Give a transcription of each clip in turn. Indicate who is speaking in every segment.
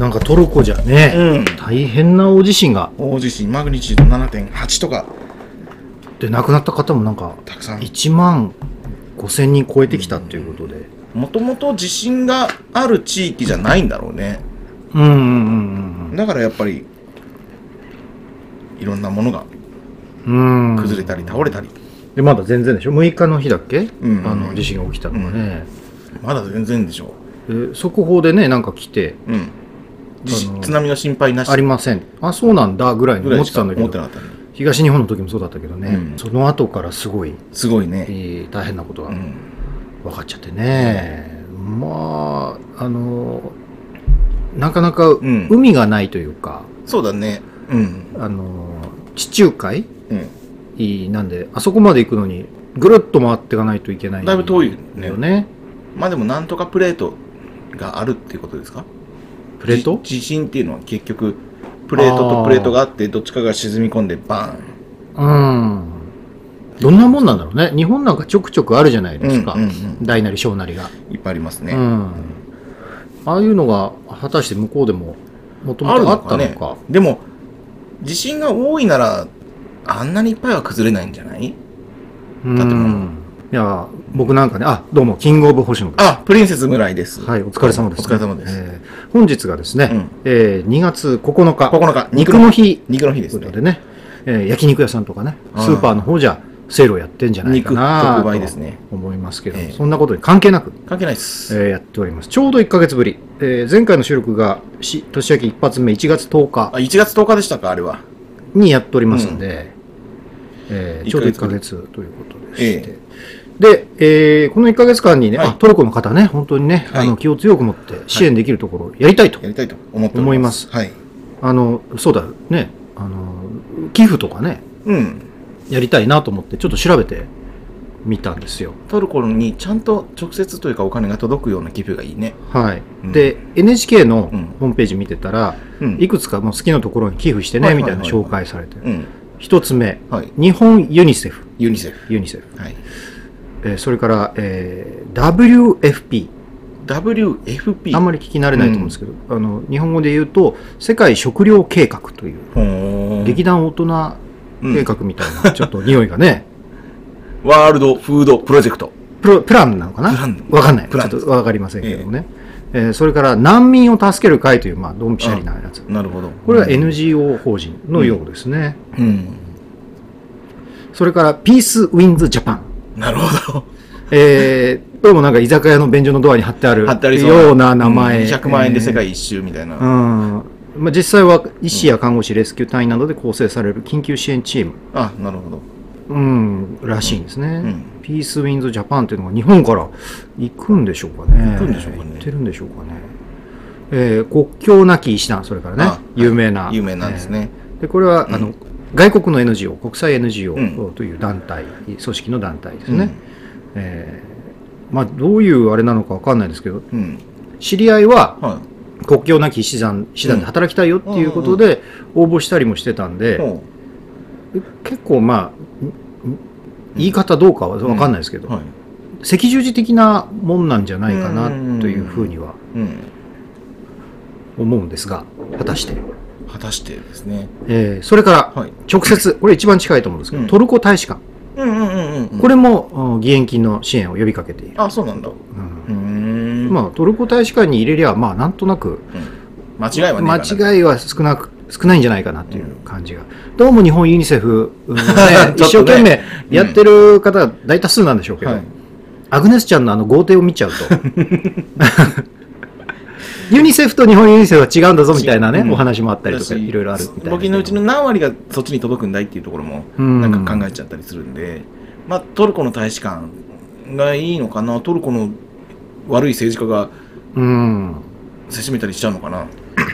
Speaker 1: なんかトルコじゃね、
Speaker 2: うん。
Speaker 1: 大変な大地震が。
Speaker 2: 大地震マグニチュード7.8とか。
Speaker 1: で亡くなった方もなんか
Speaker 2: たくさん。
Speaker 1: 1万5000人超えてきたっていうことで。
Speaker 2: もともと地震がある地域じゃないんだろうね。
Speaker 1: うんうんうん
Speaker 2: だからやっぱりいろんなものが
Speaker 1: うん。うん
Speaker 2: 崩れたり倒れたり、
Speaker 1: でまだ全然でしょ？6日の日だっけ、
Speaker 2: うん。
Speaker 1: あの地震が起きたのがね、
Speaker 2: まだ全然でしょ。
Speaker 1: で速報でねなんか来て
Speaker 2: ううん津波の心配なし。
Speaker 1: ありません。あそうなんだぐらいに思ってたんだけど。
Speaker 2: ね。
Speaker 1: 東日本の時もそうだったけどね、
Speaker 2: うん。
Speaker 1: その後からすごい、
Speaker 2: すごいね、
Speaker 1: えー大変なことが
Speaker 2: うん、
Speaker 1: 分かっちゃってね、まああのなかなか
Speaker 2: ん。
Speaker 1: 海がないというか、
Speaker 2: そうだね。うん。
Speaker 1: あの地中海
Speaker 2: うん。
Speaker 1: なんであそこまで行くのにぐるっと回っていかないといけない
Speaker 2: だいぶ遠いね
Speaker 1: よね。
Speaker 2: まあでもなんとかプレートがあるっていうことですか？
Speaker 1: プレート？
Speaker 2: じ地震っていうのは結局プレートとプレートがあってどっちかが沈み込んでバーン。
Speaker 1: うん。どんなもんなんだろうね。日本なんかちょくちょくあるじゃないですか、
Speaker 2: うんうんうん。
Speaker 1: 大なり小なりが、
Speaker 2: いっぱいありますね、
Speaker 1: うん、ああいうのが果たして向こうでももともとあ
Speaker 2: のか。ね
Speaker 1: ったのか
Speaker 2: でも地震が多いならあんなにいっぱいは崩れないんじゃない？
Speaker 1: うん。いや僕なんかねあどうもキングオブ星野
Speaker 2: あプリンセス村井です。
Speaker 1: はいお疲れ様です、
Speaker 2: お疲れ様です、
Speaker 1: えー本日がですね、
Speaker 2: うん。
Speaker 1: えー2月9日。
Speaker 2: 9日。
Speaker 1: 肉の日。
Speaker 2: 肉の日ですね。
Speaker 1: とでね、えー焼肉屋さんとかね
Speaker 2: はい
Speaker 1: スーパーの方じゃセールをやってんじゃないかなと
Speaker 2: 売ですね。
Speaker 1: 思いますけど、
Speaker 2: ええ。
Speaker 1: そんなことに関係なく、
Speaker 2: 関係ないです、
Speaker 1: えーやっております。ちょうど1ヶ月ぶり、えー前回の収録がし年明け一発目1月10日。
Speaker 2: あ1月10日でしたかあれは。
Speaker 1: にやっておりますので、えー
Speaker 2: 一
Speaker 1: ちょうど1
Speaker 2: ヶ月
Speaker 1: ヶ月ということでして、
Speaker 2: え
Speaker 1: で、えーこの1ヶ月間にね、
Speaker 2: はい
Speaker 1: あトルコの方ね本当にね、
Speaker 2: はい。
Speaker 1: あの気を強く持って支援できるところをやりたいと、
Speaker 2: やりたいと思って
Speaker 1: 思います。
Speaker 2: はい。
Speaker 1: あのそうだね。あの寄付とかね
Speaker 2: うん。
Speaker 1: やりたいなと思ってちょっと調べてみたんですよ。
Speaker 2: トルコにちゃんと直接というかお金が届くような寄付がいいね。
Speaker 1: はい。
Speaker 2: うん。
Speaker 1: で NHK の
Speaker 2: うん。
Speaker 1: ホームページ見てたら、
Speaker 2: うん。
Speaker 1: いくつかもう好きなところに寄付してね、
Speaker 2: はいはいはいはい。
Speaker 1: みたいな紹介されて、
Speaker 2: うん。
Speaker 1: 一つ目
Speaker 2: はい。
Speaker 1: 日本ユニセフ。
Speaker 2: ユニセフ。
Speaker 1: ユニセフ、
Speaker 2: はい
Speaker 1: えーそれから、えー WFP
Speaker 2: WFP
Speaker 1: あんまり聞き慣れないと思うんですけど、あの日本語で言うと世界食糧計画という劇団大人計画みたいな、ちょっと匂いがね。
Speaker 2: ワールドフードプロジェクト。
Speaker 1: プロプランなのかな？わかんない。ちょっとわかりませんけどもね、えーそれから難民を助ける会という、まあ、ドンピシャリなやつ。
Speaker 2: なるほど。
Speaker 1: これは NGO 法人のようですね、
Speaker 2: うん。
Speaker 1: それからピースウィンズジャパン
Speaker 2: なるほど。
Speaker 1: えー、どうもなんか居酒屋の便所のドアに貼ってある
Speaker 2: 貼ってありそう
Speaker 1: ような名前、
Speaker 2: うん。100万円で世
Speaker 1: え
Speaker 2: 界一周みたいな、
Speaker 1: ーうん。まあ、実際は医師や看護師、レスキュー隊員などで構成される緊急支援チーム、
Speaker 2: あなるほど。
Speaker 1: うん、らしいんですね、
Speaker 2: ん。
Speaker 1: ピースウィンズジャパンというのが日本から行くんでしょうかね。
Speaker 2: 行くんでしょうかね。
Speaker 1: 行ってるんでしょうかね、えー国境なき医師団それからね。
Speaker 2: あ
Speaker 1: 有名な。
Speaker 2: 有名なんですね、
Speaker 1: えー。でこれは、あの外国の NGO 国際 NGO
Speaker 2: うん。
Speaker 1: という団体、組織の団体ですね、えーまあ、どういうあれなのかわかんないですけど
Speaker 2: うん、うん
Speaker 1: 知り合いは
Speaker 2: は
Speaker 1: 国境なき医師団師団で働きたいよっていうことで応募したりもしてたん
Speaker 2: い、
Speaker 1: で、
Speaker 2: ほ
Speaker 1: 結構まあんん言い方どうかは分かんないですけど、
Speaker 2: うはい。
Speaker 1: 赤十字的なもんなんじゃないかなというふうには
Speaker 2: うん、
Speaker 1: 思うんですが果たして、
Speaker 2: 果たしてですね。
Speaker 1: えーそれから
Speaker 2: はい。
Speaker 1: 直接これ一番近いと思うんですけど、
Speaker 2: うん。
Speaker 1: トルコ大使館。
Speaker 2: うんうんうんうん
Speaker 1: これもうん義援金の支援を呼びかけている、
Speaker 2: あそうなんだ。う
Speaker 1: うん。まあ、トルコ大使館に入れりゃまあなんとなく
Speaker 2: 間違いはね
Speaker 1: 間違いは少なく少ないんじゃないかなっていう感じが、どうも日本ユニセフ、うんね。一生懸命やってる方が大多数なんでしょうけど、
Speaker 2: はい。
Speaker 1: アグネスちゃんのあの豪邸を見ちゃうと ユニセフと日本ユニセフは違うんだぞみたいなね、
Speaker 2: うん。
Speaker 1: お話もあったりとかいろいろあるみたいな。
Speaker 2: 募金のうちの何割がそっちに届くんだいっていうところも
Speaker 1: うん
Speaker 2: なんか考えちゃったりするんで、まあトルコの大使館がいいのかなトルコの悪い政治家が
Speaker 1: うん。
Speaker 2: せしめたりしちゃうのかな。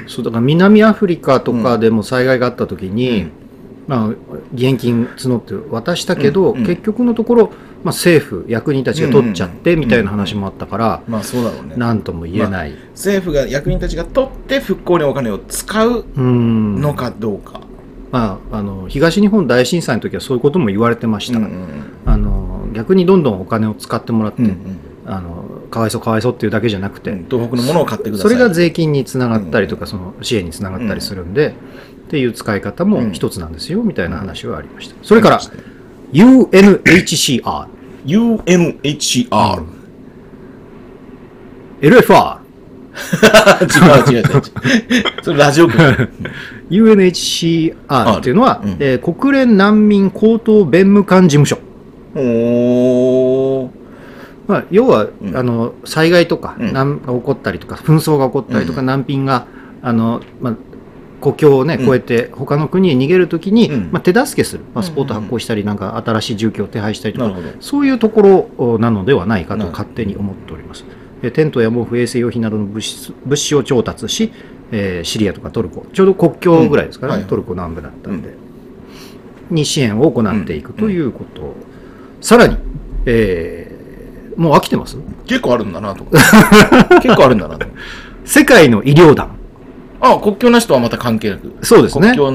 Speaker 1: そうだから南アフリカとかでも災害があった時に、
Speaker 2: うん
Speaker 1: まあ、義援金募って渡したけど、
Speaker 2: うんうん。
Speaker 1: 結局のところ、まあ、政府役人たちが取っちゃってみたいな話もあったから、
Speaker 2: まあそうだろうね。
Speaker 1: なんとも言えない、
Speaker 2: 政府が役人たちが取って復興にお金を使う
Speaker 1: うん。
Speaker 2: のかどうか、
Speaker 1: まあ、あの東日本大震災の時はそういうことも言われてました、
Speaker 2: うんうん
Speaker 1: あの逆にどんどんお金を使ってもらって、
Speaker 2: うんうん。
Speaker 1: あのかわいそうかわいそうっていうだけじゃなくて、
Speaker 2: うん東北のものを買ってください。
Speaker 1: それが税金につながったりとか、その支援につながったりするんで、っていう使い方も一つなんですよ、みたいな話はありました。それから、UNHCR、
Speaker 2: UNHCR。
Speaker 1: LFR、
Speaker 2: 違 う違う違う違う。それラジオ局。
Speaker 1: UNHCR っていうのは、
Speaker 2: うん
Speaker 1: えー国連難民高等弁務官事務所。
Speaker 2: おー。
Speaker 1: まあ、要は、
Speaker 2: うん。
Speaker 1: あの災害とか、
Speaker 2: うん。
Speaker 1: 難が起こったりとか紛争が起こったりとか、
Speaker 2: うん。
Speaker 1: 難民があの、まあ、国境を、ね、
Speaker 2: うん。
Speaker 1: 越えて他の国へ逃げるときに、
Speaker 2: うん。
Speaker 1: まあ、手助けする。パスポート発行したりなんか新しい住居を手配したりとか。そういうところなのではないかと勝手に思っております。でテントや毛布、衛生用品などの物資物資を調達し、えーシリアとかトルコ、ちょうど国境ぐらいですからね、
Speaker 2: うんはい。
Speaker 1: トルコ南部だったんで、に支援を行っていくということ、さらに、えーもう飽きてます？
Speaker 2: 結構あるんだなと思って。結構あるんだなと。
Speaker 1: 世界の医療団、
Speaker 2: あ、国境なしとはまた関係なく。
Speaker 1: そうですね。
Speaker 2: 国境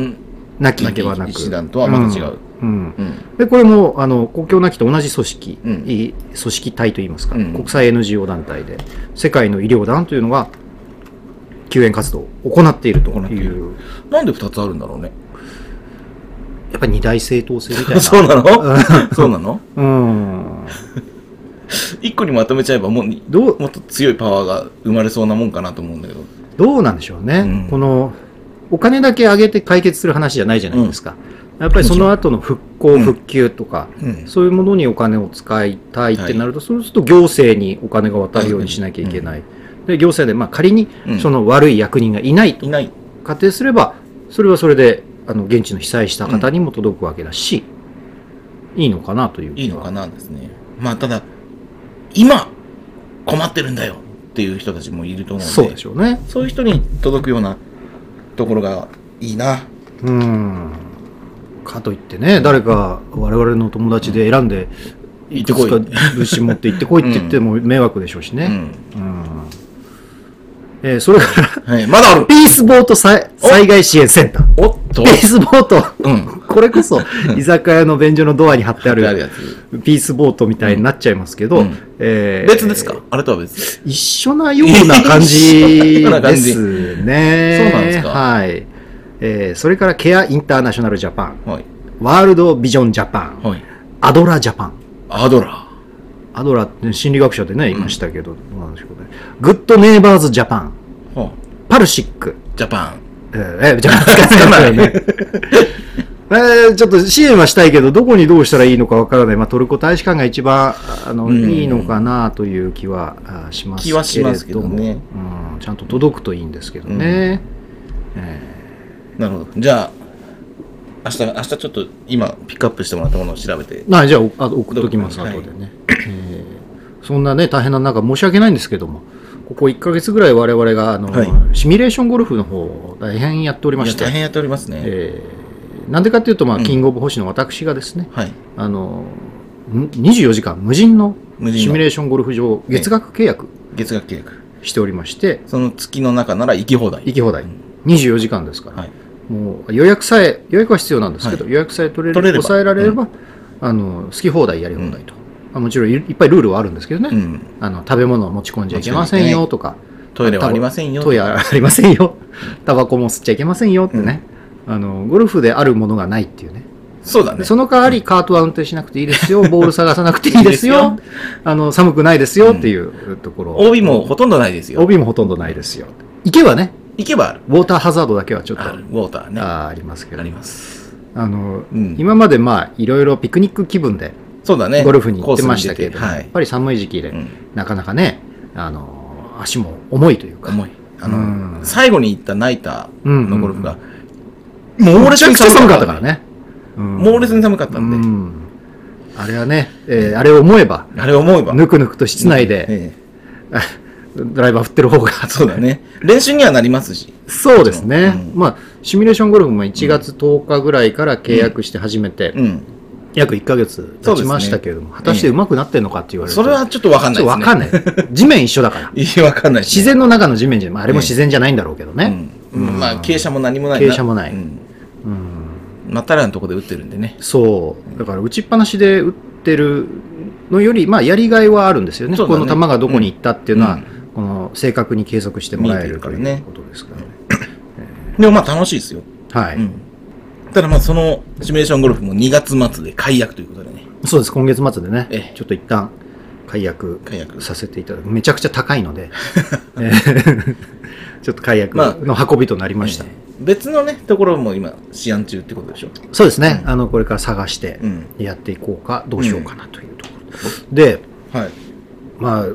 Speaker 1: なきではなく、
Speaker 2: 医師団とはまた違う。
Speaker 1: うん。うん。
Speaker 2: うん。
Speaker 1: でこれもあの国境なきと同じ組織、
Speaker 2: うん。
Speaker 1: 組織体といいますか、
Speaker 2: うん。
Speaker 1: 国際 NGO 団体で、世界の医療団というのが救援活動を行っていると
Speaker 2: い
Speaker 1: う、
Speaker 2: なんで二つあるんだろうね。
Speaker 1: やっぱり二大正当性みたいな。
Speaker 2: そうなの？そうなの？
Speaker 1: うん。
Speaker 2: 一個にまとめちゃえばもう、
Speaker 1: どう、
Speaker 2: もっと強いパワーが生まれそうなもんかなと思うんだけど。
Speaker 1: どうなんでしょうね、
Speaker 2: うん。
Speaker 1: このお金だけ上げて解決する話じゃないじゃないですか。やっぱりその後の復興、
Speaker 2: うん
Speaker 1: 復旧とか、
Speaker 2: うん。
Speaker 1: そういうものにお金を使いたいってなると、そうすると行政にお金が渡るようにしなきゃいけない。で行政で、まあ、仮に
Speaker 2: うん。
Speaker 1: その悪い役人がいないと。仮定すれば、それはそれであの現地の被災した方にも届くわけだし、いいのかなという
Speaker 2: いいのかなですね。まあ、ただ、今、困ってるんだよっていう人たちもいると思うんで。
Speaker 1: そうでしょうね。
Speaker 2: そういう人に届くようなところがいいな。
Speaker 1: うん。かといってね、誰か我々の友達で選んで、
Speaker 2: 行ってこい
Speaker 1: 物資持って行ってこいって言っても迷惑でしょうしね。
Speaker 2: うん。
Speaker 1: うん。えーそれから、
Speaker 2: はい。まだある
Speaker 1: ピースボート災災害支援センター。
Speaker 2: おっと
Speaker 1: ピースボート、
Speaker 2: うん。
Speaker 1: これこそ、居酒屋の便所のドアに貼ってある。ピースボートみたいになっちゃいますけど、
Speaker 2: うん
Speaker 1: えー
Speaker 2: 別ですか？あれとは別？
Speaker 1: 一緒なような感じですね。
Speaker 2: そうなんですか？
Speaker 1: はい。えーそれからケアインターナショナルジャパン、
Speaker 2: はい。
Speaker 1: ワールドビジョンジャパン、
Speaker 2: はい。
Speaker 1: アドラジャパン。
Speaker 2: アドラ
Speaker 1: アドラって心理学者でね、いましたけど、どうなんでしょうね。グッドネイバーズジャパン、
Speaker 2: ー。はあ
Speaker 1: パルシック、
Speaker 2: ジャパン。
Speaker 1: えー、ャパン使ないよね。えーちょっと支援はしたいけど、どこにどうしたらいいのかわからない。まあ、トルコ大使館が一番、あの、
Speaker 2: うん
Speaker 1: いいのかなという気はあしますけれども。
Speaker 2: 気はしますけどね
Speaker 1: うん。ちゃんと届くといいんですけどね。
Speaker 2: なるほど。じゃあ、明日、明日ちょっと今ピックアップしてもらったものを調べて。
Speaker 1: まあ、じゃあ、おあ送っときます、
Speaker 2: はい
Speaker 1: 後でね、えーそんなね、大変な中、申し訳ないんですけども、ここ1ヶ月ぐらい我々が、あの、
Speaker 2: はい
Speaker 1: シミュレーションゴルフの方を大変やっておりまして、
Speaker 2: 大変やっておりますね。
Speaker 1: えーなんでかっていうと、まあ、
Speaker 2: うん
Speaker 1: キングオブ星の私がですね、
Speaker 2: はい。
Speaker 1: あの、ん24時間無人のシミュレーションゴルフ場、月額契約
Speaker 2: 月額契約。
Speaker 1: しておりまして、
Speaker 2: その月の中なら行き放題。
Speaker 1: 行き放題
Speaker 2: うん。
Speaker 1: 24時間ですから、
Speaker 2: はい。
Speaker 1: もう予約さえ、予約は必要なんですけど、
Speaker 2: はい
Speaker 1: 予約さえ取れる
Speaker 2: 取れ
Speaker 1: 抑えられれば、あの好き放題やり放題と、まあもちろんいいっぱいルールはあるんですけどね、
Speaker 2: うん。
Speaker 1: あの食べ物を持ち込んじゃいけませんよとか、
Speaker 2: トイレはありませんよ。
Speaker 1: トイレはありませんよ、タバコも吸っちゃいけませんよってね、あの、ゴルフであるものがないっていうね、
Speaker 2: そうだね。
Speaker 1: その代わりカートは運転しなくていいですよ、ボール探さなくていいですよ、
Speaker 2: いい
Speaker 1: あの寒くないですよっていうところ、
Speaker 2: OB もほとんどないですよ。
Speaker 1: OB もほとんどないですよ。行けばね、
Speaker 2: 行けばある。
Speaker 1: ウォーターハザードだけはちょっと。
Speaker 2: ウォーターね。あ
Speaker 1: りますけど、
Speaker 2: ります。
Speaker 1: あの、
Speaker 2: うん
Speaker 1: 今までまあいろいろピクニック気分で
Speaker 2: そうだね。
Speaker 1: ゴルフに行ってましたけれどやっぱり寒い時期で、
Speaker 2: うん
Speaker 1: なかなかね、あの足も重いというか、
Speaker 2: 重い。あの、
Speaker 1: うん
Speaker 2: 最後に行ったナイターのゴルフが、
Speaker 1: 猛
Speaker 2: 猛烈に寒かった
Speaker 1: からね。うん
Speaker 2: 猛烈に寒かったんで、
Speaker 1: うんあれはね、えーあれを思えば、
Speaker 2: あれ思えば。
Speaker 1: ぬくぬくと室内で、
Speaker 2: え
Speaker 1: ドライバー振ってる方が
Speaker 2: え、そうだね。練習にはなりますし。
Speaker 1: そうですね、
Speaker 2: うん
Speaker 1: まあ、シミュレーションゴルフも1月10日ぐらいから契約して始めて、
Speaker 2: うん。
Speaker 1: 約1ヶ月経ちましたけれども、果たしてうまくなってんのかって言われると、
Speaker 2: それはちょっとわかんないですね。
Speaker 1: わかんない。地面一緒だから。
Speaker 2: いや、わかんないです
Speaker 1: 自然の中の地面じゃ、まあ、あれも自然じゃないんだろうけどね。
Speaker 2: うん。うんまあ、傾斜も何もない
Speaker 1: 傾斜もない
Speaker 2: うん。
Speaker 1: うん
Speaker 2: まったらのとこで打ってるんでね。
Speaker 1: そう。だから打ちっぱなしで打ってるのより、まあ、やりがいはあるんですよね。
Speaker 2: そうだね
Speaker 1: この球がどこに行ったっていうのは、
Speaker 2: うん
Speaker 1: この正確に計測してもらえると
Speaker 2: 見えてるか
Speaker 1: ことですからね。
Speaker 2: でもまあ楽しいですよ。
Speaker 1: はい、
Speaker 2: うん。ただまあそのシミュレーションゴルフも2月末で解約ということでね。
Speaker 1: そうです。今月末でね
Speaker 2: ええ、
Speaker 1: ちょっと一旦解約
Speaker 2: 解約
Speaker 1: させていただく。めちゃくちゃ高いので、えーちょっと解約の運びとなりました。
Speaker 2: えー別のね、ところも今、試案中ってことでしょ？
Speaker 1: そうですね、あのこれから探して
Speaker 2: うん
Speaker 1: やっていこうか、どうしようかなというところ。で、
Speaker 2: はい。
Speaker 1: まあ、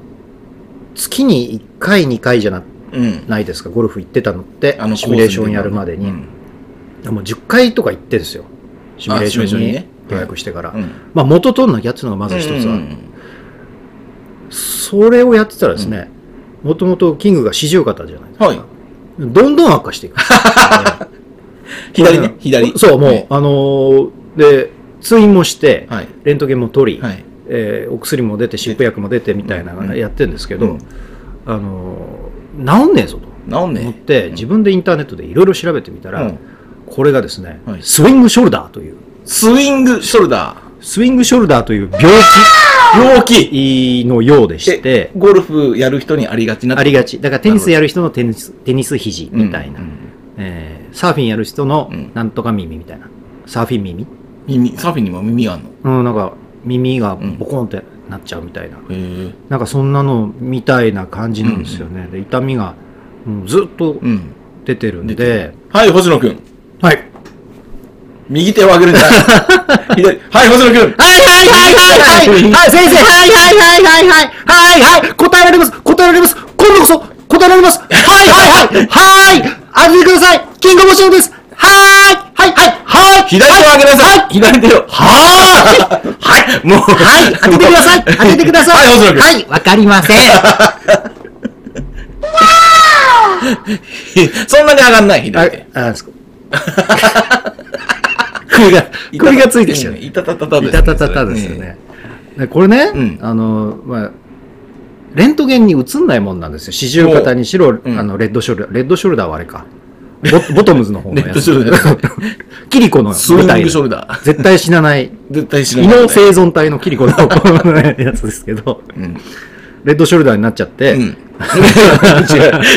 Speaker 1: 月に1回、2回じゃな
Speaker 2: うん。
Speaker 1: ないですか、ゴルフ行ってたのって
Speaker 2: あの、
Speaker 1: シミュレーションやるまでに。
Speaker 2: うん
Speaker 1: もう10回とか行ってですよ、シミュレーションに予約してから。
Speaker 2: うん
Speaker 1: まあ、元取んなきゃっていうのがまず一つは、
Speaker 2: うんうん
Speaker 1: それをやってたらですね、もともとキングが四十肩じゃないですか。
Speaker 2: はい。
Speaker 1: どんどん悪化していく。
Speaker 2: 左ね、左。
Speaker 1: そう、もう、
Speaker 2: はい
Speaker 1: あのーで、通院もして、
Speaker 2: はい。
Speaker 1: レントゲンも取り、
Speaker 2: はい。
Speaker 1: えーお薬も出て、湿布薬も出てみたいなの
Speaker 2: うん
Speaker 1: やってるんですけど、
Speaker 2: うん
Speaker 1: あのー治んねえぞと
Speaker 2: 治んね
Speaker 1: 思って、自分でインターネットでいろいろ調べてみたら、
Speaker 2: うん
Speaker 1: これがですね、
Speaker 2: はい
Speaker 1: スイングショルダーという、
Speaker 2: スイングショルダ
Speaker 1: スイングショルダーという病
Speaker 2: ー。病気
Speaker 1: 気のようでして
Speaker 2: え、ゴルフやる人にありがちな
Speaker 1: ありがち。だからテニスやる人のテニステニス肘みたいな、
Speaker 2: うんうん
Speaker 1: えーサーフィンやる人の
Speaker 2: うん
Speaker 1: なんとか耳みたいな。サーフィン耳？
Speaker 2: 耳、サーフィンにも耳があんの？
Speaker 1: うん、なんか耳がボコンってなっちゃうみたいな。
Speaker 2: へえ。
Speaker 1: なんかそんなのみたいな感じなんですよね。で痛みが、うんずっと
Speaker 2: うん。
Speaker 1: 出てるん
Speaker 2: 出
Speaker 1: で、
Speaker 2: はい、星野くん。
Speaker 1: はい。
Speaker 2: 右手を上げるんじゃない。左。はい、星野くん。
Speaker 1: はいはいはいはいはいはい先生はいはいはいはいはいはいはい答えられます答えられます今度こそ答えられますはいはいはいはい当ててくださいキングモーションですはいはいはいはい
Speaker 2: 左手を上げなさい。左手を。
Speaker 1: はーい
Speaker 2: はい。もう。
Speaker 1: はい当ててください当ててください
Speaker 2: はい、星野くん。
Speaker 1: はいわかりません
Speaker 2: そんなに上がんない、左手。
Speaker 1: あ、あ、そこ。首が、首がついてきちゃう。
Speaker 2: いたたたたです
Speaker 1: いたたたたですよね。でこれね、
Speaker 2: うん
Speaker 1: あの、まあ、レントゲンに映んないもんなんですよ。四十肩に白、
Speaker 2: うん
Speaker 1: あの、レッドショルダー。レッドショルダーはあれか。ボ ボトムズの方のやつ。
Speaker 2: レッドショルダー
Speaker 1: キリコの舞台
Speaker 2: グショルダー。
Speaker 1: 絶対死なない、
Speaker 2: 絶対知ら
Speaker 1: 異
Speaker 2: ない。
Speaker 1: 能生存体のキリコのやつですけど、
Speaker 2: うん。
Speaker 1: レッドショルダーになっちゃって、
Speaker 2: うん。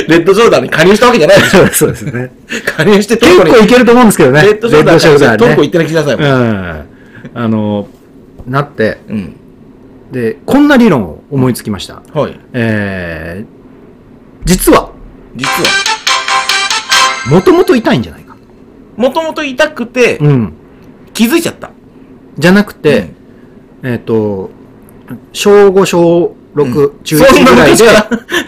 Speaker 2: レッドショルダーに加入したわけじゃないでしょ。
Speaker 1: そうですね。
Speaker 2: 加入してト
Speaker 1: 結
Speaker 2: ルコに
Speaker 1: 構いけると思うんですけどね。
Speaker 2: レッドショルダーにトルコ行ってなきなさいもん。
Speaker 1: うん。あの、なって、
Speaker 2: うん。
Speaker 1: で、こんな理論を思いつきました。
Speaker 2: はい。
Speaker 1: えー、実は、
Speaker 2: 実は、
Speaker 1: もともと痛いんじゃないか。
Speaker 2: もともと痛くて、
Speaker 1: うん。
Speaker 2: 気づいちゃった。
Speaker 1: じゃなくて、えっ、と、小5、小6、
Speaker 2: うん
Speaker 1: 中1ぐらいで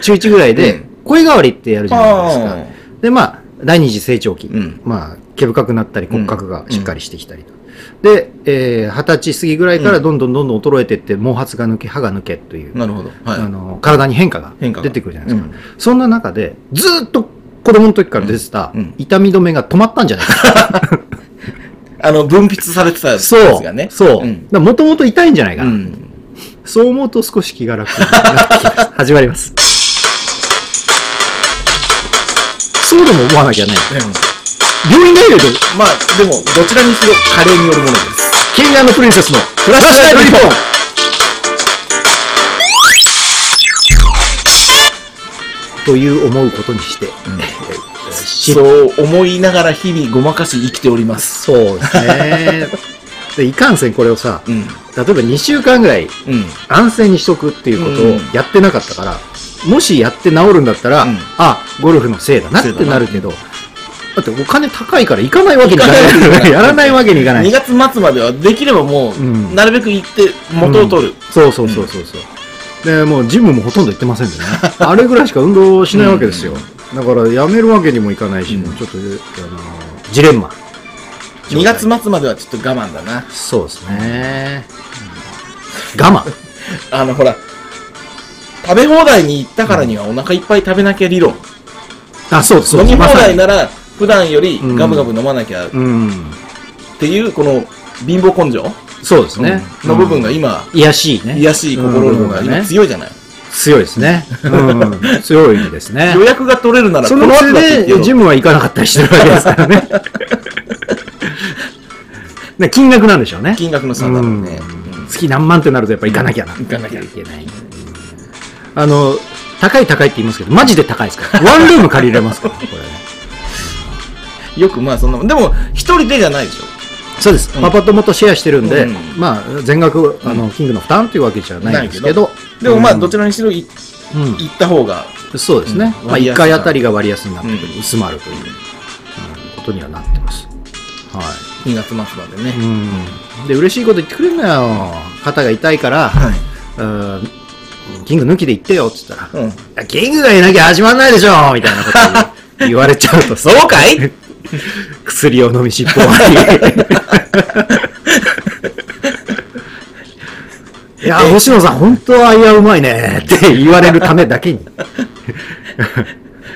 Speaker 1: 中1ぐらいで
Speaker 2: うん、
Speaker 1: 声変わりってやるじゃないですか。
Speaker 2: あ
Speaker 1: で、まあ、第二次成長期。
Speaker 2: うん
Speaker 1: まあ、毛深くなったり骨格がしっかりしてきたりと。で、えー二十歳過ぎぐらいからどんどんどんどん衰えていって、毛髪が抜け、歯が抜けという
Speaker 2: あ。、なるほど。はい。
Speaker 1: あの体に変化が出てくるじゃないですか。
Speaker 2: うん
Speaker 1: そんな中で、ずーっと子供の時から出てた痛み止めが止まったんじゃないか。
Speaker 2: あの、分泌されてたやつ
Speaker 1: そう。
Speaker 2: がね。
Speaker 1: そう。
Speaker 2: ん。
Speaker 1: もともと痛いんじゃないかな。
Speaker 2: うん。
Speaker 1: そう思うと少し気が楽になってきます。始まります。そうでも思わなきゃね。
Speaker 2: でも
Speaker 1: 病院がいると、
Speaker 2: まあ、でも、どちらにしろ、加齢によるものです。
Speaker 1: キングプリンセスの
Speaker 2: フラッシュライブリボン
Speaker 1: という思うことにして、し
Speaker 2: そう思いながら日々ごまかし生きております。
Speaker 1: そうですね。で、いかんせんこれをさ、
Speaker 2: うん。
Speaker 1: 例えば2週間ぐらい
Speaker 2: うん。
Speaker 1: 安静にしとくっていうこと
Speaker 2: うん
Speaker 1: をやってなかったから、もしやって治るんだったら、
Speaker 2: うん
Speaker 1: あ、ゴルフのせいだなってなるけど、だってお金高いから行かないわけにいか
Speaker 2: ない
Speaker 1: やらないわけにいかない。
Speaker 2: 2月末まではできればもう、
Speaker 1: うん
Speaker 2: なるべく行って元を取る。
Speaker 1: そうそうそうそうそう。で、もうジムもほとんど行ってませんでね。あれぐらいしか運動しないわけですよ。だからやめるわけにもいかないし、
Speaker 2: うん
Speaker 1: もうちょっと、あの、ジレンマ。
Speaker 2: 2月末まではちょっと我慢だな。
Speaker 1: そうですね。我慢？
Speaker 2: あの、ほら、食べ放題に行ったからにはお腹いっぱい食べなきゃ理論。
Speaker 1: あ、そう。そう
Speaker 2: 飲み放題なら、普段より
Speaker 1: うん
Speaker 2: ガブガブ飲まなきゃっ
Speaker 1: うん。
Speaker 2: ていう、この貧乏根性
Speaker 1: そうですね。
Speaker 2: の部分が
Speaker 1: うん
Speaker 2: 今、
Speaker 1: 癒しいね。
Speaker 2: 癒しい心の方が今
Speaker 1: ね。
Speaker 2: 強いじゃない。
Speaker 1: 強いですね。うん。強いですね
Speaker 2: 予。約が取れるなら、
Speaker 1: そのせいで、ジムは行かなかったりしてるわけですからね。ね金額なんでしょうね。
Speaker 2: 金額の差だろうね。
Speaker 1: 月何万ってなるとやっぱ行かなきゃな。
Speaker 2: 行かなきゃ
Speaker 1: いけない。あの、高い高いって言いますけど、マジで高いですから。ワンルーム借りれますから、これね。
Speaker 2: よくまあそんな、でも一人でじゃないでしょ。
Speaker 1: そうです。パパ友とシェアしてるんで、
Speaker 2: うん
Speaker 1: まあ、全額、あの、キングの負担というわけじゃないんですけど、
Speaker 2: でもまあ
Speaker 1: うん
Speaker 2: どちらにしろい
Speaker 1: うん
Speaker 2: 行った方が、
Speaker 1: そうですね。まあ、1
Speaker 2: うん割安な
Speaker 1: 回あたりが割安になってくる、
Speaker 2: うん
Speaker 1: 薄まるという、うんことにはなってます。は
Speaker 2: 2月末までね。
Speaker 1: い。うん。で、嬉しいこと言ってくれるのよ。肩が痛いから、
Speaker 2: はい。
Speaker 1: うんキング抜きで言ってよ、っつったら、い
Speaker 2: うん。
Speaker 1: やキングがいなきゃ始まんないでしょみたいなこと言われちゃうと、
Speaker 2: そうかい？
Speaker 1: 薬を飲み尻尾割り。いや、星野さん、本当はあいやうまいねって言われるためだけに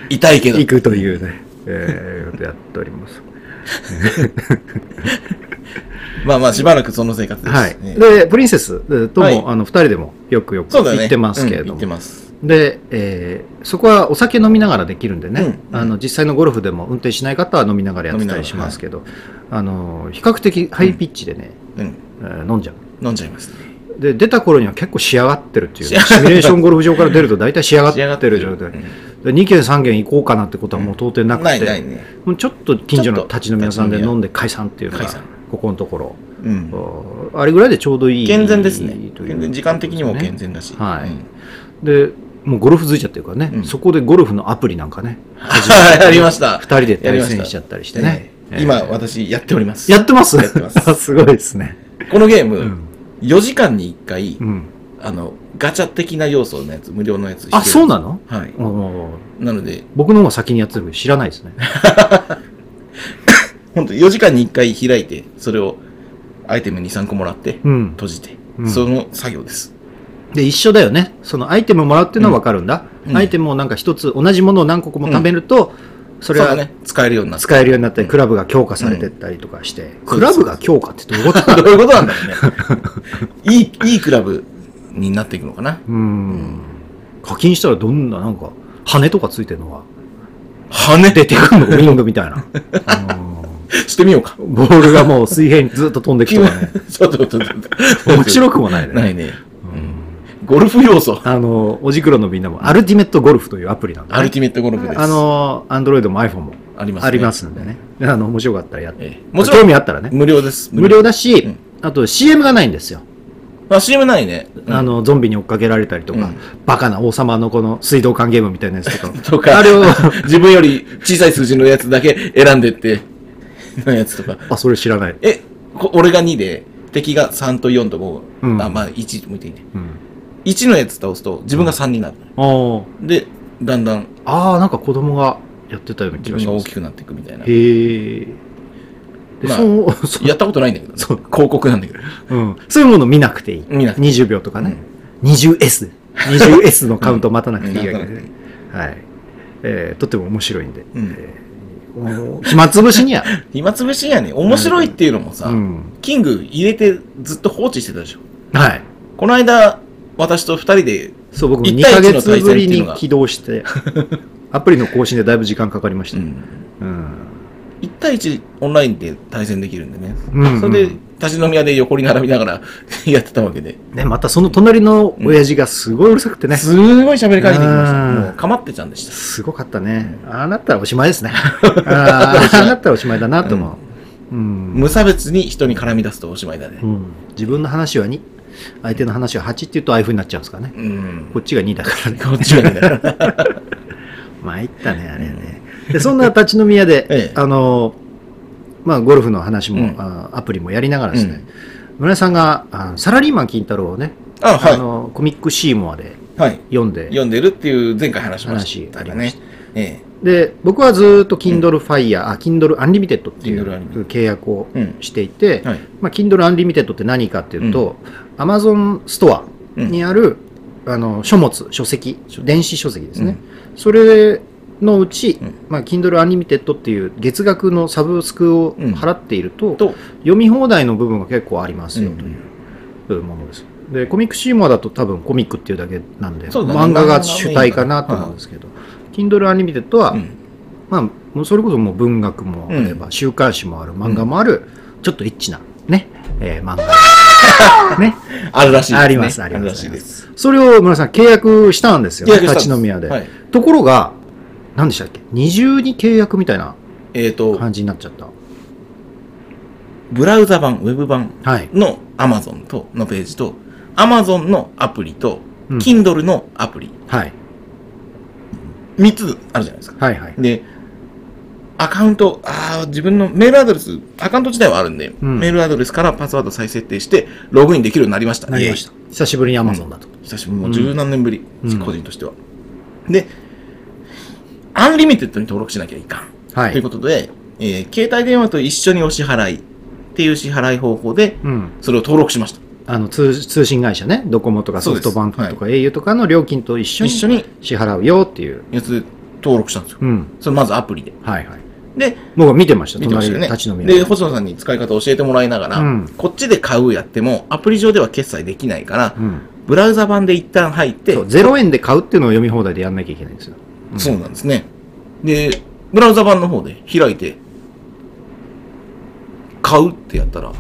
Speaker 2: 痛いけど
Speaker 1: 行。くというね、えー、ことやっております。
Speaker 2: まあまあしばらくその生活です。
Speaker 1: はい。
Speaker 2: ね
Speaker 1: で、プリンセスとも、
Speaker 2: はい
Speaker 1: あの、二人でもよくよく
Speaker 2: そうだね。
Speaker 1: 行ってますけれ
Speaker 2: うん行って。ます。
Speaker 1: で、えーそこはお酒飲みながらできるんでね、
Speaker 2: うん
Speaker 1: あの実際のゴルフでも運転しない方は飲みながらやってたりしますけど、あの比較的ハイピッチでね、
Speaker 2: うん。
Speaker 1: えー飲んじゃう。
Speaker 2: 飲んじゃいますね。
Speaker 1: で、出た頃には結構仕上がってるっていう、
Speaker 2: 仕上が
Speaker 1: シミュレーションゴルフ場から出ると大体仕上がってる状態。
Speaker 2: うん
Speaker 1: で2軒3軒行こうかなってことはもう到底なくて、
Speaker 2: ないないね。
Speaker 1: もうちょっと近所の立ち飲み屋さんで飲んで解散っていうのがここのところ、
Speaker 2: うん。
Speaker 1: あれぐらいでちょうどいい。
Speaker 2: 健全ですね。健全時間的にも健全だし。
Speaker 1: はい
Speaker 2: うん
Speaker 1: で、もうゴルフづいちゃってるからね、
Speaker 2: うん
Speaker 1: そこでゴルフのアプリなんかね、
Speaker 2: はい、ありました。
Speaker 1: 二人で対戦しちゃったりしてね。えー
Speaker 2: ええ今、私やっております。
Speaker 1: やってます
Speaker 2: やってます
Speaker 1: すごいですね。
Speaker 2: このゲーム、
Speaker 1: うん。
Speaker 2: 4時間に1回、
Speaker 1: うん、
Speaker 2: あの、ガチャ的な要素のやつ、無料のやつ。
Speaker 1: あ、そうなの？
Speaker 2: はい。なので、
Speaker 1: 僕の方が先にやってるけど知らないですね。
Speaker 2: 本当4時間に1回開いて、それをアイテム2、3個もらって、
Speaker 1: うん。
Speaker 2: 閉じて、
Speaker 1: うん
Speaker 2: その作業です。
Speaker 1: で、一緒だよね。そのアイテムもらうっていうのはわかるんだ。
Speaker 2: うん
Speaker 1: アイテムをなんか一つ、同じものを何個も貯めると、それは
Speaker 2: ね、使えるようになって。
Speaker 1: 使えるようになったり、
Speaker 2: うん
Speaker 1: クラブが強化されてったりとかして、
Speaker 2: うん
Speaker 1: クラブが強化ってどういうこと
Speaker 2: どういうことなんだろうね。いい、いいクラブになっていくのかな。
Speaker 1: うん。課金したらどんな、なんか、羽とかついてるのが
Speaker 2: 羽？
Speaker 1: 出てくるのウィングみたいな。あ の
Speaker 2: してみようか。
Speaker 1: ボールがもう水平にずっと飛んできてね。
Speaker 2: ちょっと、ちょっと、
Speaker 1: 面白くもないね。
Speaker 2: ないね。ゴルフ要素。
Speaker 1: あの、おじくろのみんなも、アルティメットゴルフというアプリなんで、ね。
Speaker 2: アルティメットゴルフです。
Speaker 1: あ、の、アンドロイドも iPhone も
Speaker 2: ありますね
Speaker 1: ありますんでね。あの、面白かったらやって。
Speaker 2: ええもちろん
Speaker 1: 興味あったらね。
Speaker 2: 無料です。
Speaker 1: 無料だし、
Speaker 2: うん
Speaker 1: あと CM がないんですよ。
Speaker 2: あ、CM ないね。うん
Speaker 1: あの、ゾンビに追っかけられたりとか、
Speaker 2: うん
Speaker 1: バカな王様のこの水道管ゲームみたいなやつとか。
Speaker 2: とか、
Speaker 1: あれを、
Speaker 2: 自分より小さい数字のやつだけ選んでって、のやつとか。
Speaker 1: あ、それ知らない。
Speaker 2: え、こ俺が2で、敵が3と4と5。
Speaker 1: うん
Speaker 2: あ、まあ1向いていいね。
Speaker 1: うん。
Speaker 2: 1のやつ倒すと自分が3になる。
Speaker 1: あー
Speaker 2: で、だんだん
Speaker 1: あー、なんか子供がやってたような気
Speaker 2: 自
Speaker 1: がします。
Speaker 2: 分が大きくなっていくみたいな。
Speaker 1: へえ。で、
Speaker 2: まあ
Speaker 1: そう、
Speaker 2: やったことないんだけど、ね、
Speaker 1: そう
Speaker 2: 広告なんだけど。
Speaker 1: うん、そういうもの見なくていい。
Speaker 2: 見なくて
Speaker 1: 20秒とかね。20S。20S のカウントを待たなくていいわけでね。はい。えーとっても面白いんで。
Speaker 2: うん
Speaker 1: えー暇つぶしには。
Speaker 2: 暇つぶしやね。面白いっていうのもさ、
Speaker 1: うん。
Speaker 2: キング入れてずっと放置してたでしょ。
Speaker 1: はい。
Speaker 2: この間、私と2人で、
Speaker 1: そう、僕も2
Speaker 2: 一対
Speaker 1: ヶ
Speaker 2: 一の対戦
Speaker 1: 月ぶりに起動して、アプリの更新でだいぶ時間かかりました。
Speaker 2: うん、
Speaker 1: うん。
Speaker 2: 1対1オンラインで対戦できるんでね。
Speaker 1: うん
Speaker 2: それで、立ち飲み屋で横に並びながら やってたわけで。
Speaker 1: ね、またその隣の親父がすごいうるさくてね。
Speaker 2: すごい喋りかけてきました。
Speaker 1: うん
Speaker 2: もう、かまってちゃんでした。
Speaker 1: すごかったね。ああなったらおしまいですね。ああなったらおしまいだなと思う。うん。
Speaker 2: 無差別に人に絡み出すとおしまいだね
Speaker 1: う。ん自分の話は2、相手の話は8って言うとああいう風になっちゃうんですかね。
Speaker 2: うん。
Speaker 1: こっちが2だからね。
Speaker 2: こっちがね。
Speaker 1: 参ったね、あれね。で、そんな立ち飲み屋で、
Speaker 2: ええ
Speaker 1: あの、まあ、ゴルフの話も、
Speaker 2: うん
Speaker 1: あアプリもやりながらですね、村井さんがあサラリーマン金太郎をね、
Speaker 2: あ、は
Speaker 1: あのコミックシーモアで
Speaker 2: い。はい。
Speaker 1: 読んで、
Speaker 2: 読んでるっていう前回話しましたね
Speaker 1: 話ありまし。
Speaker 2: え
Speaker 1: で、僕はずっと Kindle Fire、あ、Kindle Unlimited っていう契約を
Speaker 2: うん
Speaker 1: していて、
Speaker 2: え。はい。
Speaker 1: まあ、Kindle Unlimited って何かっていうと、Amazon ストアにある、あの書物、書籍、電子書籍ですね。それのうち、
Speaker 2: うん
Speaker 1: まあ、Kindle Unlimited っていう月額のサブスクを払っていると、
Speaker 2: と、
Speaker 1: 読み放題の部分が結構ありますよというものです。で、コミックシーモアだと多分コミックっていうだけなんで、
Speaker 2: そうだね
Speaker 1: 漫画が主体かなと思うんですけど、Kindle Unlimited は、
Speaker 2: うん
Speaker 1: まあ、もうそれこそもう文学もあれば、週刊誌もある、漫画もある、ちょっとリッチなね、えー漫画。ね。
Speaker 2: あるらしいです、ね。
Speaker 1: あります、あります。
Speaker 2: るらしいです。
Speaker 1: それを村さん契約したんですよ、ね、
Speaker 2: 契約したんです
Speaker 1: 立ち飲み屋で。
Speaker 2: はい
Speaker 1: ところが、何でしたっけ？二重に契約みたいな
Speaker 2: えっ、と、
Speaker 1: 感じになっちゃった。
Speaker 2: ブラウザ版、ウェブ版
Speaker 1: はい。
Speaker 2: の Amazon とのページと、Amazon のアプリと、
Speaker 1: うん
Speaker 2: Kindle のアプリ、
Speaker 1: はい。
Speaker 2: 3つあるじゃないですか。
Speaker 1: はいはい。
Speaker 2: で、アカウント、ああ、自分のメールアドレス、アカウント自体はあるんで、
Speaker 1: うん
Speaker 2: メールアドレスからパスワード再設定して、ログインできるようになりました。
Speaker 1: なりました。久しぶりに Amazon だと。
Speaker 2: イエイ。久しぶり、もう十何年ぶり、
Speaker 1: うん
Speaker 2: 個人としては。で、アンリミテッドに登録しなきゃいかん。
Speaker 1: はい
Speaker 2: ということで、えー携帯電話と一緒にお支払いっていう支払い方法で、
Speaker 1: うん。
Speaker 2: それを登録しました。
Speaker 1: あの通通信会社ね、ドコモとかソフトバンクとか au とかの料金と一緒に
Speaker 2: 一緒に
Speaker 1: 支払うよっていう。
Speaker 2: やつで登録したんですよ。
Speaker 1: うん。
Speaker 2: それまずアプリで。
Speaker 1: はいはい。
Speaker 2: で、
Speaker 1: 僕は見てました、
Speaker 2: 見てましたよね。
Speaker 1: 隣立ち飲み屋
Speaker 2: で、細野さんに使い方を教えてもらいながら、
Speaker 1: うん
Speaker 2: こっちで買うやっても、アプリ上では決済できないから、
Speaker 1: うん。
Speaker 2: ブラウザ版で一旦入って、
Speaker 1: そう、0円で買うっていうのを読み放題でやんなきゃいけないんですよ。うん
Speaker 2: そうなんですね。で、ブラウザ版の方で開いて、買うってやったら、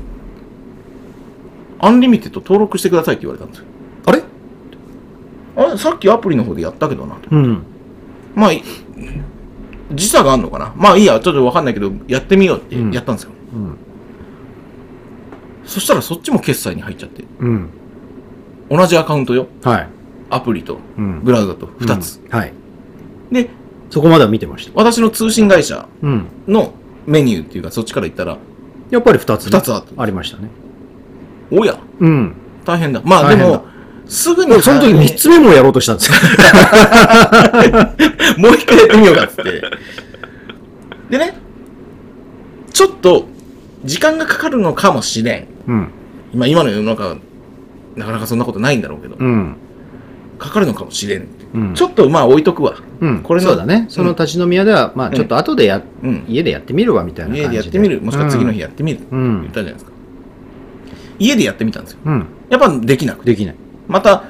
Speaker 2: アンリミテッド登録してくださいって言われたんですよ。
Speaker 1: あれ？
Speaker 2: あれ？さっきアプリの方でやったけどなと。
Speaker 1: うん。
Speaker 2: まあ、い時差があるのかな？まあいいや、ちょっとわかんないけど、やってみようって
Speaker 1: うん
Speaker 2: やったんですよ。
Speaker 1: うん。
Speaker 2: そしたらそっちも決済に入っちゃって、
Speaker 1: うん。
Speaker 2: 同じアカウントよ。
Speaker 1: はい。
Speaker 2: アプリと
Speaker 1: うん。
Speaker 2: ブラウザと2つ。
Speaker 1: うんはい。
Speaker 2: で、
Speaker 1: そこまでは見てました。
Speaker 2: 私の通信会社
Speaker 1: うん。
Speaker 2: のメニューっていうか、そっちから言ったら、
Speaker 1: やっぱり2つ、ね。
Speaker 2: 二つあっ
Speaker 1: りましたね。
Speaker 2: おや、
Speaker 1: うん。
Speaker 2: 大変だ。まあで
Speaker 1: 大変だ
Speaker 2: も、すぐに、
Speaker 1: その時3つ目もやろうとしたんですよ。
Speaker 2: もう一回やってみようかっつって。でね、ちょっと、時間がかかるのかもしれん。
Speaker 1: うん。
Speaker 2: 今、今の世の中、なかなかそんなことないんだろうけど、
Speaker 1: うん。
Speaker 2: かかるのかもしれん。
Speaker 1: うん。
Speaker 2: ちょっとまあ置いとくわ。
Speaker 1: うん、
Speaker 2: これの
Speaker 1: そうだね。その立ち飲み屋では、まあちょっと後でや、
Speaker 2: うん。
Speaker 1: 家でやってみるわみたいな感じで。
Speaker 2: 家でやってみる。もしくは次の日やってみる。
Speaker 1: うん。
Speaker 2: 言ったじゃないですか。家でやってみたんですよ。
Speaker 1: うん。うん。
Speaker 2: やっぱできなくて。
Speaker 1: できない。
Speaker 2: また、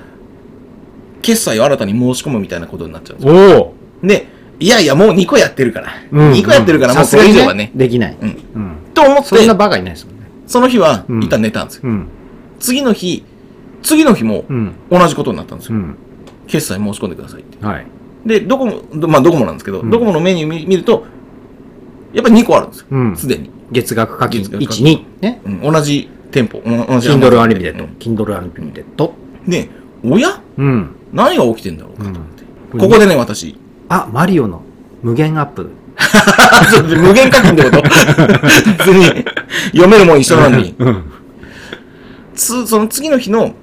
Speaker 2: 決済を新たに申し込むみたいなことになっちゃうんですよ。
Speaker 1: おお
Speaker 2: で、いやいや、もう2個やってるから。
Speaker 1: うん
Speaker 2: 2個やってるから、もうそれ以上はね。
Speaker 1: できない。
Speaker 2: うん。
Speaker 1: うん。
Speaker 2: と思って、
Speaker 1: そんなバカいないですもんね。
Speaker 2: その日は
Speaker 1: うん
Speaker 2: 一旦寝たんですよ。
Speaker 1: うん。
Speaker 2: 次の日、次の日も
Speaker 1: うん。
Speaker 2: 同じことになったんですよ。
Speaker 1: うん。
Speaker 2: 決済申し込んでくださいって。
Speaker 1: はい。
Speaker 2: で、ドコモ、どまあドコモなんですけど、
Speaker 1: うん
Speaker 2: ドコモのメニュー見見ると、やっぱり2個あるんですよ。
Speaker 1: うん。
Speaker 2: すでに。
Speaker 1: 月額課金
Speaker 2: 月額課
Speaker 1: 1、
Speaker 2: 金
Speaker 1: 2。ね。
Speaker 2: うん、同じ店舗、お同じ
Speaker 1: Kindle
Speaker 2: Amazon で
Speaker 1: Unlimited。Kindle Unlimited。
Speaker 2: うんで、おや？
Speaker 1: うん。
Speaker 2: 何が起きてんだろうかと思って。
Speaker 1: うん
Speaker 2: ここでね、私。
Speaker 1: あ、マリオの無限アップ。
Speaker 2: 無限課金ってこと？別に、読めるもん一緒なのに。
Speaker 1: うん。
Speaker 2: つ、その次の日の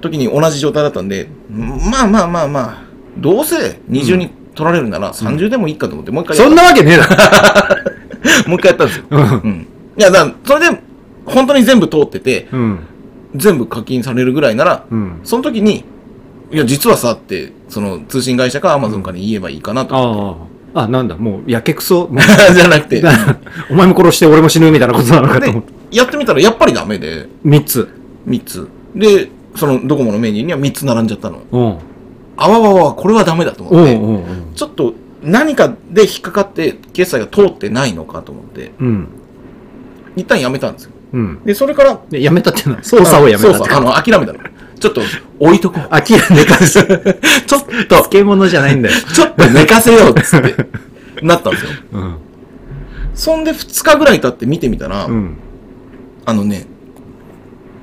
Speaker 2: 時に同じ状態だったんで、まあまあまあまあ、どうせ二重に取られるなら30でもいいかと思って、もう一回や
Speaker 1: そんなわけねえだ
Speaker 2: もう一回やったんですよ。
Speaker 1: ろ。
Speaker 2: うん。いや、だそれで、本当に全部通ってて、
Speaker 1: うん。
Speaker 2: 全部課金されるぐらいなら、
Speaker 1: うん。
Speaker 2: その時に、いや、実はさって、その通信会社か Amazon かに言えばいいかなと。
Speaker 1: ああ。あ、なんだ、もう、やけくそ。
Speaker 2: じゃなくて、
Speaker 1: お前も殺して俺も死ぬみたいなことなのかと思
Speaker 2: で
Speaker 1: って。、
Speaker 2: やってみたらやっぱりダメで、
Speaker 1: 三つ。
Speaker 2: 3つ。で、そのドコモのメニューには3つ並んじゃったの。
Speaker 1: うん。
Speaker 2: あわわわ、これはダメだと
Speaker 1: うん
Speaker 2: 思って、
Speaker 1: うんうん。
Speaker 2: ちょっと何かで引っかかって決済が通ってないのかと思って、
Speaker 1: うん。
Speaker 2: 一旦やめたんですよ。
Speaker 1: うん。
Speaker 2: で、それから、
Speaker 1: で、やめたっていうのは、操作をやめた
Speaker 2: そうそう、あの、諦めたの。ちょっと置いとこう。
Speaker 1: あきら寝かす。
Speaker 2: ちょっと、
Speaker 1: 漬物じゃないんだよ。
Speaker 2: ちょっと寝かせようっつって、なったんですよ。
Speaker 1: うん。
Speaker 2: そんで2日ぐらい経って見てみたら、
Speaker 1: うん。
Speaker 2: あのね、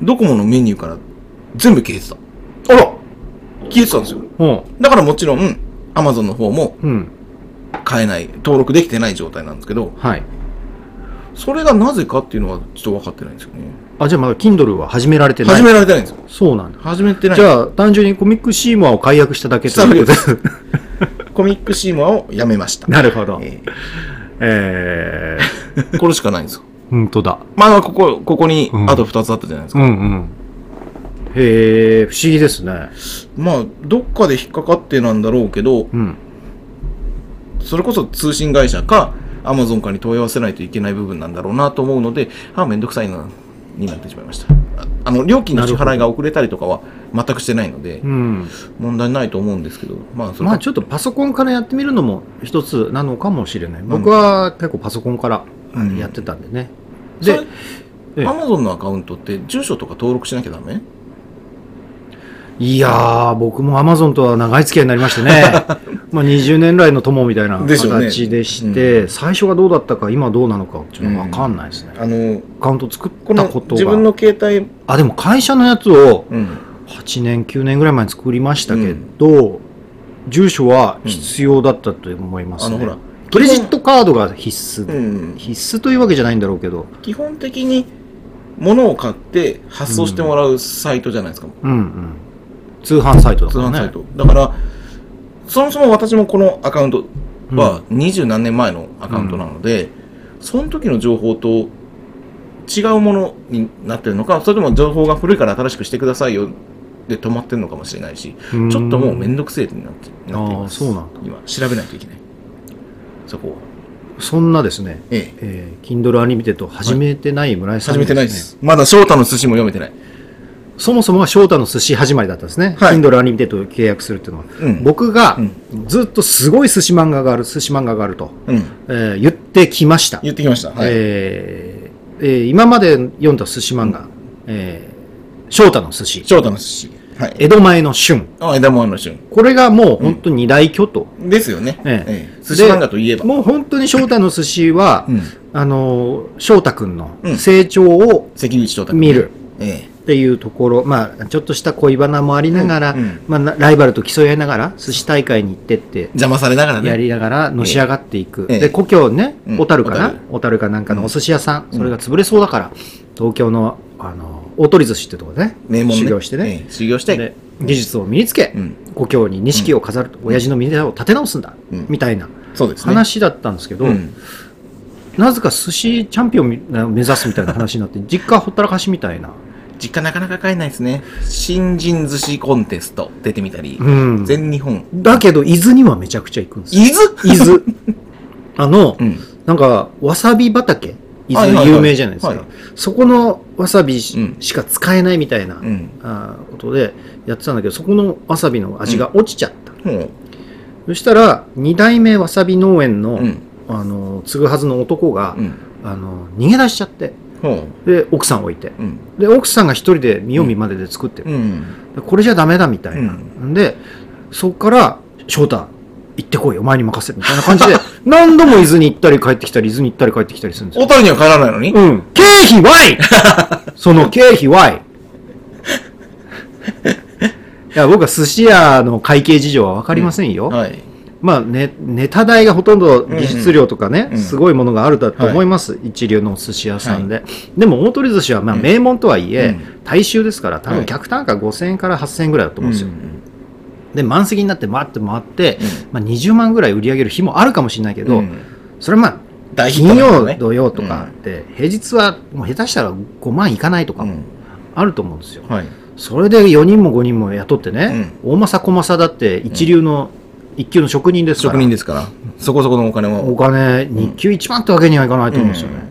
Speaker 2: ドコモのメニューから全部消えてた。
Speaker 1: あら
Speaker 2: 消えてたんですよ。
Speaker 1: うん。
Speaker 2: だからもちろん、Amazon の方も
Speaker 1: うん。
Speaker 2: 買えない、登録できてない状態なんですけど、
Speaker 1: はい。
Speaker 2: それがなぜかっていうのはちょっと分かってないんですよね。
Speaker 1: あ、じゃあまだ Kindle は始められてない。
Speaker 2: 始められてないんですよ。
Speaker 1: そうなんだ。
Speaker 2: 始めてない。
Speaker 1: じゃあ、単純にコミックシーモアを解約しただけということ
Speaker 2: しただコミックシーモアをやめました。
Speaker 1: なるほど。
Speaker 2: え
Speaker 1: え
Speaker 2: ー これしかないんですよ。
Speaker 1: ー、ほんとだ。
Speaker 2: まあ、ここ、ここに
Speaker 1: うん
Speaker 2: あと2つあったじゃないですか。
Speaker 1: うんうん。へえ、不思議ですね。
Speaker 2: まあ、どっかで引っかかってなんだろうけど、
Speaker 1: うん。
Speaker 2: それこそ通信会社か、アマゾンかに問い合わせないといけない部分なんだろうなと思うので、あ、めんどくさいな、になってしまいました。ああの、料金の支払いが遅れたりとかは全くしてないので
Speaker 1: う、ん。
Speaker 2: 問題ないと思うんですけど、まあ、それ
Speaker 1: まあちょっとパソコンからやってみるのも一つなのかもしれない。僕は結構パソコンから
Speaker 2: うん
Speaker 1: やってたんでね。
Speaker 2: それ
Speaker 1: で、ええ
Speaker 2: Amazon のアカウントって住所とか登録しなきゃダメ？
Speaker 1: いやー、僕もアマゾンとは長い付き合いになりましてね。まあ20年来の友みたいな
Speaker 2: でしょうね
Speaker 1: 形でして、最初がどうだったか、今どうなのか、ちょっとわかんないですね。
Speaker 2: あの、
Speaker 1: アカウント作ったこと
Speaker 2: 自分の
Speaker 1: が。
Speaker 2: 携帯、
Speaker 1: あ、でも会社のやつを
Speaker 2: うん。
Speaker 1: 8年、9年ぐらい前に作りましたけど、住所は必要だったと思いますね。クレジットカードが必須。
Speaker 2: うん。
Speaker 1: 必須というわけじゃないんだろうけど、
Speaker 2: 基本的に物を買って発送してもらうサイトじゃないですか。
Speaker 1: うんうん。通販サイトだからね。
Speaker 2: 通販サイト。だから、そもそも私もこのアカウントは二十何年前のアカウントなので、その時の情報と違うものになってるのか、それとも情報が古いから新しくしてくださいよで止まってるのかもしれないし、
Speaker 1: うん
Speaker 2: ちょっともうめんどくせえってなってなっています。
Speaker 1: あーそうなんだ
Speaker 2: 今、調べないといけない。そこは。
Speaker 1: そんなですね、
Speaker 2: ええ。
Speaker 1: えー、Kindle Unlimited 始めてない村井さんに
Speaker 2: 始めてないです。まだ翔太の寿司も読めてない。
Speaker 1: そもそもが翔太の寿司始まりだったんですね。
Speaker 2: はい
Speaker 1: Kindle Unlimited を契約するっていうのは。
Speaker 2: うん
Speaker 1: 僕がずっとすごい寿司漫画がある、寿司漫画があると、
Speaker 2: うん。
Speaker 1: えー言ってきました。
Speaker 2: 言ってきました。はい。
Speaker 1: えーえー今まで読んだ寿司漫画、えー翔太の寿司、
Speaker 2: 翔太の寿司。はい。
Speaker 1: 江戸前の旬。
Speaker 2: あ、枝もあの旬。
Speaker 1: これがもう本当に二大巨頭。
Speaker 2: ですよね。
Speaker 1: ええ
Speaker 2: ええ寿司漫画といえば。
Speaker 1: もう本当に翔太の寿司は、
Speaker 2: うん。
Speaker 1: あのー、翔太くんの
Speaker 2: うん
Speaker 1: 成長を
Speaker 2: 関口翔太。
Speaker 1: 見る。
Speaker 2: え
Speaker 1: っていうところ、まあ、ちょっとした恋バナもありながら、
Speaker 2: うんうん
Speaker 1: まあな、ライバルと競い合いながら、寿司大会に行ってって、
Speaker 2: え。邪魔されながらね。
Speaker 1: やりながらのし上がっていく。
Speaker 2: ええ
Speaker 1: で、故郷ね
Speaker 2: う、ん
Speaker 1: 小樽かな？
Speaker 2: 小
Speaker 1: 小樽かなんかのお寿司屋さん、
Speaker 2: うん
Speaker 1: それが潰れそうだから、東京の、あの、大鳥寿司ってところでね、
Speaker 2: 名門ね。
Speaker 1: 修行してね、
Speaker 2: ええ。修行して。
Speaker 1: で技術を身につけ、
Speaker 2: うん。
Speaker 1: 故郷に錦を飾ると、親父の峰を立て直すんだ、
Speaker 2: うん
Speaker 1: みたいな。話だったんですけど、
Speaker 2: うん。
Speaker 1: なぜか寿司チャンピオンみ目指すみたいな話になって、実家ほったらかしみたいな。
Speaker 2: 実家なかなか帰んないですね。新人寿司コンテスト出てみたり。
Speaker 1: うん
Speaker 2: 全日本。
Speaker 1: だけど、伊豆にはめちゃくちゃ行くんですよ。
Speaker 2: 伊豆？
Speaker 1: 伊豆。あの、
Speaker 2: うん。
Speaker 1: なんか、わさび畑伊
Speaker 2: はいはいはい
Speaker 1: 豆有名じゃないですか。
Speaker 2: はい
Speaker 1: そこのわさびし,、
Speaker 2: うん
Speaker 1: か使えないみたいな、
Speaker 2: うん。
Speaker 1: あーことでやってたんだけど、そこのわさびの味が落ちちゃった。
Speaker 2: ほう。
Speaker 1: そしたら、二代目わさび農園の、
Speaker 2: うん。
Speaker 1: あの、継ぐはずの男が、
Speaker 2: うん。
Speaker 1: あの、逃げ出しちゃって、
Speaker 2: ほ
Speaker 1: で、奥さんを置いて。
Speaker 2: う。うん。
Speaker 1: で、奥さんが一人で見よう見までで作ってる。これじゃダメだみたいな。ん、で、そっから、翔太、行ってこい、お前に任せるみたいな感じで、何度も伊豆に行ったり帰ってきたり、伊豆に行ったり帰ってきたりするんですよ。
Speaker 2: 小樽には帰らないのに？
Speaker 1: うん。経費 Y! その経費 Y! いや、僕は寿司屋の会計事情はわかりませんよ。
Speaker 2: はい。
Speaker 1: まあ、ね、ネタ代がほとんど技術量とかね、
Speaker 2: うんうん
Speaker 1: すごいものがあるだと思います。一流のお寿司屋さんで。でも、大鳥寿司はまあ
Speaker 2: うん
Speaker 1: 名門とはいえ、
Speaker 2: うん
Speaker 1: 大衆ですから、多分
Speaker 2: はい
Speaker 1: 客単価5000円から8000円ぐらいだと思うんですよ。で、満席になって回って回って、まあ、20万ぐらい売り上げる日もあるかもしれないけど、
Speaker 2: うん
Speaker 1: それはまあ、金曜、土曜とかって、平日はもう下手したら5万いかないとかも
Speaker 2: うん。
Speaker 1: あると思うんですよ。
Speaker 2: はい。
Speaker 1: それで4人も5人も雇ってね、大政小政だって一流の、一級の職人ですから。
Speaker 2: 職人ですから、そこそこのお金
Speaker 1: お
Speaker 2: を。
Speaker 1: 金、日給1万ってわけにはいかないと思うんですよね。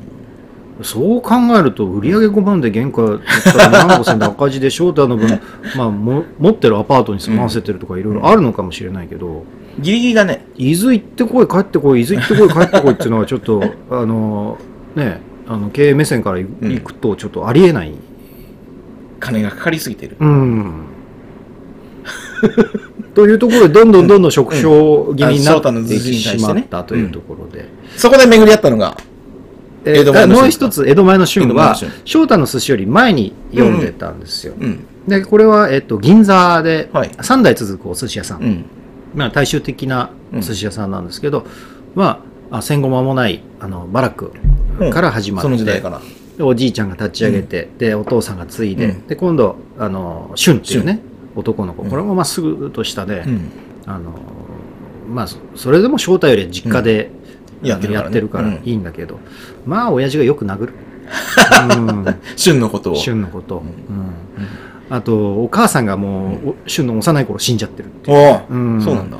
Speaker 1: そう考えると、売り上げ5万で原価取ったら2万5千で赤字で、翔太の分、まあも、持ってるアパートに住まわせてるとかいろいろあるのかもしれないけど、
Speaker 2: ギリギリだね。
Speaker 1: 伊豆行ってこい、帰ってこい、伊豆行ってこい、帰ってこいっていうのはちょっと、あの、ね、あの経営目線から行
Speaker 2: うん
Speaker 1: くと、ちょっとありえない。
Speaker 2: 金がかかりすぎてる。
Speaker 1: うん。というところで、どんどんどんどん縮小気味になってしまったというところで。
Speaker 2: そこで巡り合ったのが、
Speaker 1: もう一つ、江戸前の旬は翔太の寿司より前に読んでたんですよ。
Speaker 2: うん。
Speaker 1: で、これは、えっと、銀座で
Speaker 2: はい
Speaker 1: 3代続くお寿司屋さん。
Speaker 2: うん。
Speaker 1: まあ、大衆的なお寿司屋さんなんですけど、まあ、あ戦後間もない、あの、バラックから始まって、
Speaker 2: その時代から。
Speaker 1: でおじいちゃんが立ち上げて、で、お父さんが継いで、
Speaker 2: うん
Speaker 1: で、今度、あの、俊っていうね、男の子、これもまっすぐとしたで、
Speaker 2: うん。
Speaker 1: あの、まあ、そそれでも翔太より実家で、
Speaker 2: うんやってるから
Speaker 1: いいんだけど、まあ、親父がよく殴る。うん
Speaker 2: 旬のことを。
Speaker 1: 俊のこと。うんあと、お母さんがもう、お俊の幼い頃死んじゃってるっていう。
Speaker 2: そうなんだ。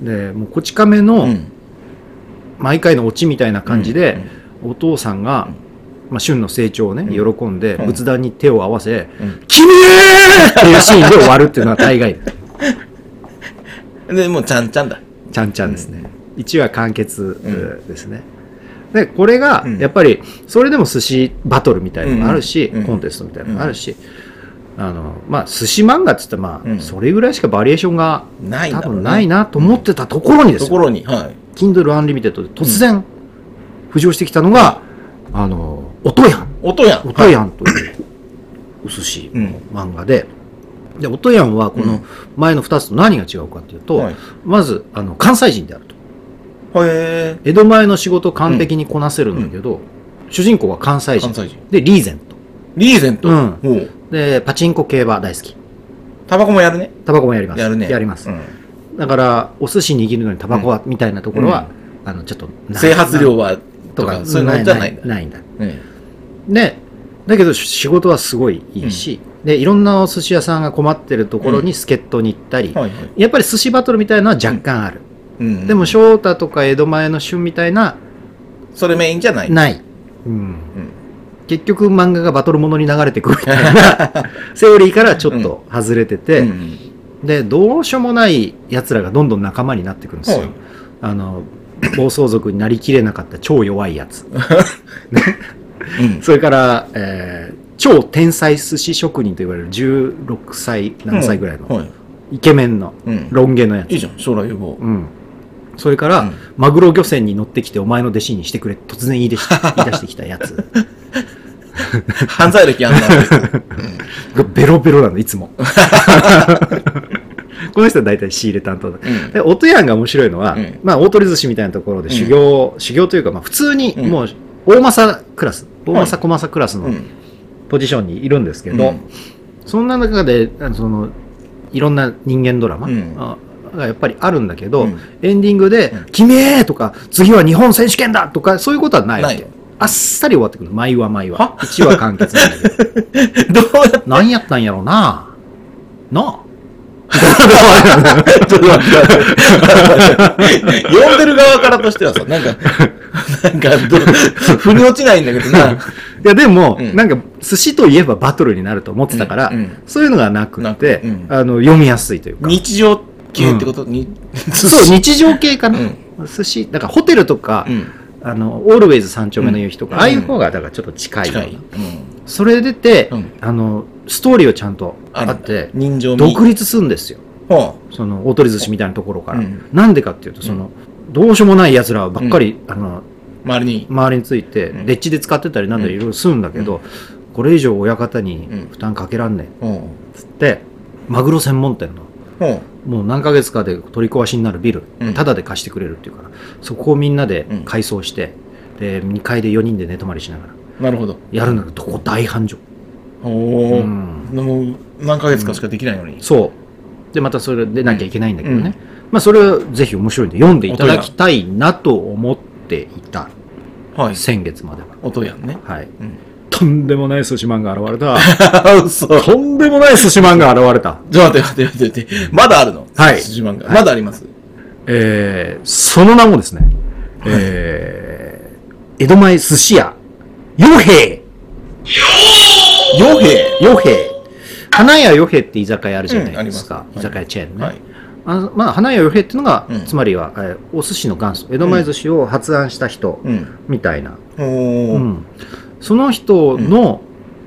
Speaker 1: で、もう、こち亀の、
Speaker 2: うん。
Speaker 1: 毎回のオチみたいな感じで、お父さんが、まあ、俊の成長をね、
Speaker 2: うん。
Speaker 1: 喜んで、
Speaker 2: うん。
Speaker 1: 仏壇に手を合わせ、
Speaker 2: うん。
Speaker 1: 君ーっていうシーンで終わるっていうのは大概。
Speaker 2: で、もうちゃんちゃんだ。
Speaker 1: ちゃんちゃんですね。1話完結
Speaker 2: うん。
Speaker 1: ですね。でこれが
Speaker 2: うん。
Speaker 1: やっぱりそれでも寿司バトルみたいなのがあるし、
Speaker 2: うん
Speaker 1: コンテストみたいなのがあるし、あのまあ寿司漫画っつったらまあ、
Speaker 2: うん。
Speaker 1: それぐらいしかバリエーションが多分ないなと思ってたところにですよ、
Speaker 2: ところに、はい。
Speaker 1: Kindle Unlimited で突然浮上してきたのが、あの音やん。
Speaker 2: 音やん。
Speaker 1: 音やんという。お寿司
Speaker 2: うん。
Speaker 1: の漫画で、で音やんはこの
Speaker 2: うん。
Speaker 1: 前の2つと何が違うかっていうと、
Speaker 2: はい。
Speaker 1: まずあの関西人であると。
Speaker 2: はい。へ
Speaker 1: 江戸前の仕事を完璧にこなせるんだけど、主人公は関西人。
Speaker 2: 関西人。
Speaker 1: でリーゼント。
Speaker 2: リーゼント。
Speaker 1: うん。
Speaker 2: おう。
Speaker 1: でパチンコ競馬大好き。
Speaker 2: タバコもやるね。
Speaker 1: タバコもやります。
Speaker 2: やるね。
Speaker 1: やります、
Speaker 2: うん。
Speaker 1: だからお寿司握るのにタバコは、みたいなところは、あのちょっとな
Speaker 2: 整髪量は、
Speaker 1: とか
Speaker 2: そういうのじゃないんだ。
Speaker 1: ないんだ。
Speaker 2: ね
Speaker 1: でだけど仕事はすごいいいし、でいろんなお寿司屋さんが困ってるところに助っ人に行ったり、
Speaker 2: はいはい。
Speaker 1: やっぱり寿司バトルみたいなのは若干ある、
Speaker 2: うん。
Speaker 1: でも翔太とか江戸前の旬みたいな
Speaker 2: それメインじゃない。
Speaker 1: ない、うん。
Speaker 2: うん。
Speaker 1: 結局漫画がバトルものに流れてくるみたいな セオリーからちょっと外れてて、
Speaker 2: うん。
Speaker 1: でどうしようもない奴らがどんどん仲間になってくるんですよ、
Speaker 2: はい。
Speaker 1: あの暴走族になりきれなかった超弱いやつ。
Speaker 2: うん。
Speaker 1: それから、えー超天才寿司職人と言われる16歳何歳ぐらいの、
Speaker 2: はい。
Speaker 1: イケメンの
Speaker 2: うん。
Speaker 1: ロン毛のやつ、
Speaker 2: いいじゃん、将来予防。
Speaker 1: う。ん、それから、
Speaker 2: うん。
Speaker 1: マグロ漁船に乗ってきてお前の弟子にしてくれ突然言い出し 言い出してきたやつ。
Speaker 2: 犯罪歴あんな。
Speaker 1: が ベロベロなのいつもこの人は大体仕入れ担当だ。
Speaker 2: うん。
Speaker 1: で音やんが面白いのは、
Speaker 2: うん。
Speaker 1: まあ大鳥寿司みたいなところで修行、修行というか、まあ、普通に
Speaker 2: うん。
Speaker 1: もう大政クラス大政小政クラスの
Speaker 2: うん。
Speaker 1: ポジションにいるんですけど、
Speaker 2: うん。
Speaker 1: そんな中でそのいろんな人間ドラマ
Speaker 2: うん。
Speaker 1: あがやっぱりあるんだけど、
Speaker 2: うん。
Speaker 1: エンディングで
Speaker 2: うん「
Speaker 1: 君へ!」とか「次は日本選手権だ!」とかそういうことはないわけ。あっさり終わってくる。毎話毎話。
Speaker 2: は
Speaker 1: ？1話完結なんだけど。
Speaker 2: どうやって？
Speaker 1: 何やったんやろうな。なあ
Speaker 2: ちょっと待って。読んでる側からとしてはさ、なんか、なんかど、腑に落ちないんだけどな。
Speaker 1: いやでも、
Speaker 2: うん。
Speaker 1: なんか寿司といえばバトルになると思ってたから、
Speaker 2: うん。うん。
Speaker 1: そういうのがなく
Speaker 2: な
Speaker 1: て、
Speaker 2: く。うん。
Speaker 1: あの読みやすいというか。
Speaker 2: 日常系ってこと？に、
Speaker 1: そう日常系かな、
Speaker 2: う
Speaker 1: 寿司だからホテルとか、
Speaker 2: うん。
Speaker 1: あのオールウェイズ三丁目の夕日とか、
Speaker 2: うん。
Speaker 1: ああいう方がだからちょっと近いような。それ出て、
Speaker 2: うん。
Speaker 1: あのストーリーをちゃんとあ
Speaker 2: る
Speaker 1: って
Speaker 2: 人情味。
Speaker 1: 独立するんですよ。
Speaker 2: は
Speaker 1: その大鳥寿司みたいなところから、
Speaker 2: うん。
Speaker 1: なんでかっていうとその、どうしようもない奴らばっかり、あの
Speaker 2: あ、周りに。
Speaker 1: 周りについて、
Speaker 2: うん。
Speaker 1: でっちで使ってたりなんだいろいろするんだけど、これ以上親方に
Speaker 2: うん。
Speaker 1: 負担かけらんねえ
Speaker 2: ん。
Speaker 1: つってマグロ専門店の
Speaker 2: うん。
Speaker 1: もう何ヶ月かで取り壊しになるビル、
Speaker 2: うん。
Speaker 1: タダで貸してくれるっていうからそこをみんなで
Speaker 2: うん。
Speaker 1: 改装して、で2階で4人で寝泊まりしながら
Speaker 2: なるほど。
Speaker 1: やるんだけどどこ大繁盛、
Speaker 2: おお、
Speaker 1: うん。
Speaker 2: もう何ヶ月かしかできないのに。
Speaker 1: そう。でまたそれでなきゃいけないんだけどね、まあそれはぜひ面白いんで読んでいただきたいなと思っていた。
Speaker 2: はい。
Speaker 1: 先月までは。
Speaker 2: 音やんね。
Speaker 1: はい。
Speaker 2: うん。
Speaker 1: とんでもない寿司マンが現れた。
Speaker 2: 嘘。
Speaker 1: とんでもない寿司マンが現れた。
Speaker 2: ちょっと待って待って待って。待って。まだあるの？
Speaker 1: はい。
Speaker 2: 寿司漫画。
Speaker 1: はい。
Speaker 2: まだあります？
Speaker 1: えー、その名もですね、えー、江戸前寿司屋、与兵
Speaker 2: 傭兵
Speaker 1: 与兵花屋与兵って居酒屋あるじゃない
Speaker 2: うんあります
Speaker 1: ですか。居酒屋チェーンね。
Speaker 2: はい。
Speaker 1: あのまあ、花屋与兵っていうのが、
Speaker 2: うん
Speaker 1: つまりは、えーお寿司の元祖、江戸前寿司を発案した人
Speaker 2: うん。
Speaker 1: みたいな。
Speaker 2: お
Speaker 1: う
Speaker 2: ー。
Speaker 1: んその人の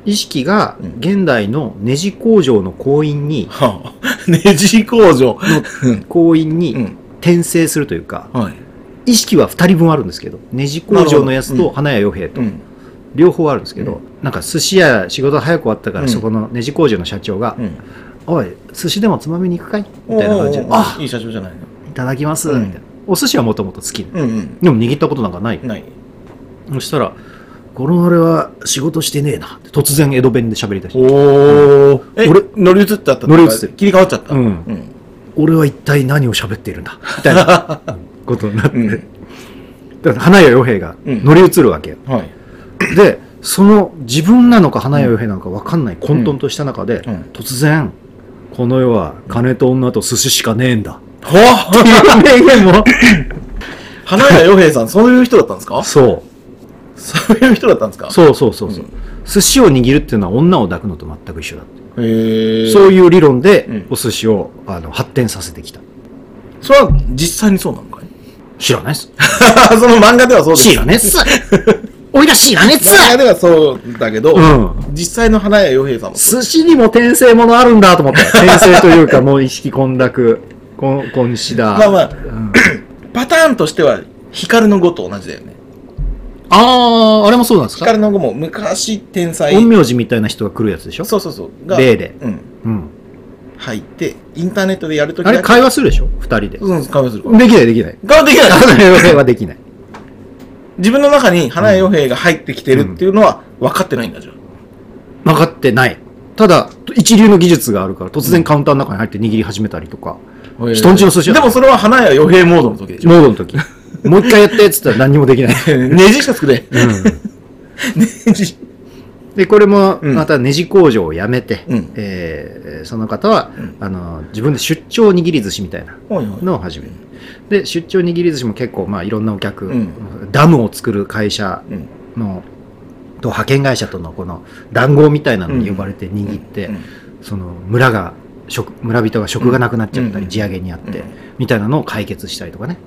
Speaker 1: 意識が
Speaker 2: うん
Speaker 1: 現代のネジ工場の工員に、
Speaker 2: はあ。ネジ工場。うん。
Speaker 1: 工員に
Speaker 2: うん。
Speaker 1: 転生するというか、
Speaker 2: はい。
Speaker 1: 意識は2人分あるんですけど、ネジ工場のやつと花屋与兵と
Speaker 2: うん。
Speaker 1: 両方あるんですけど、なんか寿司屋仕事早く終わったから、
Speaker 2: うん。
Speaker 1: そこのネジ工場の社長が
Speaker 2: うん。
Speaker 1: 「おい寿司でもつまみに行くかい?」みたいな感じで「
Speaker 2: おー
Speaker 1: あ
Speaker 2: いい社長じゃない
Speaker 1: いただきます」
Speaker 2: うん。
Speaker 1: みたいな。お寿司はもともと好き、
Speaker 2: の。うんうん。
Speaker 1: でも握ったことなんかない、
Speaker 2: ない。
Speaker 1: そしたら「この俺は仕事してねえな」って突然江戸弁で喋り出して。
Speaker 2: おー。え、
Speaker 1: 俺
Speaker 2: 乗り移ったった
Speaker 1: 乗り移って。る
Speaker 2: 切り替わっちゃった？
Speaker 1: うん。
Speaker 2: うん。
Speaker 1: 「俺は一体何を喋っているんだ」みたいなことになって、
Speaker 2: うん。
Speaker 1: だから花屋与兵が乗り移るわけよ、
Speaker 2: はい。
Speaker 1: でその自分なのか花屋与兵なのか分かんない混沌とした中で、
Speaker 2: うん
Speaker 1: 突然この世は金と女と寿司しかねえんだ。
Speaker 2: は
Speaker 1: っていう名言も。
Speaker 2: 花屋洋平さん、そういう人だったんですか？
Speaker 1: そ
Speaker 2: そういう人だったんですか？
Speaker 1: う。そうそうそうそう、
Speaker 2: うん
Speaker 1: 寿司を握るっていうのは女を抱くのと全く一緒だって。
Speaker 2: へえ。
Speaker 1: そういう理論で
Speaker 2: うん
Speaker 1: お寿司をあの発展させてきた。
Speaker 2: それは実際にそうなのかい？
Speaker 1: 知らないっす。
Speaker 2: その漫画ではそうです。
Speaker 1: 知らねえっす。おいら知らねえっす。
Speaker 2: 漫画ではそうだけど、
Speaker 1: うん
Speaker 2: 実際の花屋洋平さんもそう。
Speaker 1: 寿司にも転生ものあるんだと思って。転生というか、もう意識混濁。こん、こんしだ。
Speaker 2: まあまあ
Speaker 1: うん
Speaker 2: パターンとしては、光の碁と同じだよね。
Speaker 1: あー、あれもそうなんですか？
Speaker 2: 光の碁も昔天才。
Speaker 1: 陰陽師みたいな人が来るやつでしょ？
Speaker 2: そうそうそう。が
Speaker 1: 霊で
Speaker 2: うん。
Speaker 1: うん。
Speaker 2: 入って、インターネットでやるとき
Speaker 1: あれ会話するでしょ？二人で。
Speaker 2: うん、会話する。
Speaker 1: できないできない。
Speaker 2: 顔できない。
Speaker 1: 会話はできない。
Speaker 2: 自分の中に花屋洋平が入ってきてるっていうのは分かってないんだじゃん。
Speaker 1: 分かってない。ただ、一流の技術があるから、突然カウンターの中に入って握り始めたりとか、人んちの寿司屋
Speaker 2: でもそれは花屋洋平モードの時でしょ。
Speaker 1: モードの時。もう一回やってっつったら何にもできない。
Speaker 2: ネジしか作れ。ネジ。
Speaker 1: で、これも、
Speaker 2: うん
Speaker 1: またネジ工場を辞めて、
Speaker 2: うん
Speaker 1: えーその方は、
Speaker 2: うん
Speaker 1: あの、自分で出張握り寿司みたいなのを始める。で、出張握り寿司も結構、まあ、いろんなお客、
Speaker 2: うん。
Speaker 1: ダムを作る会社
Speaker 2: うん。
Speaker 1: の、と派遣会社とのこの談合みたいなのに呼ばれて握って、
Speaker 2: うん。
Speaker 1: その村が、食村人が食がなくなっちゃったり、
Speaker 2: うん。
Speaker 1: 地上げにあって、
Speaker 2: うん。
Speaker 1: みたいなのを解決したりとかね。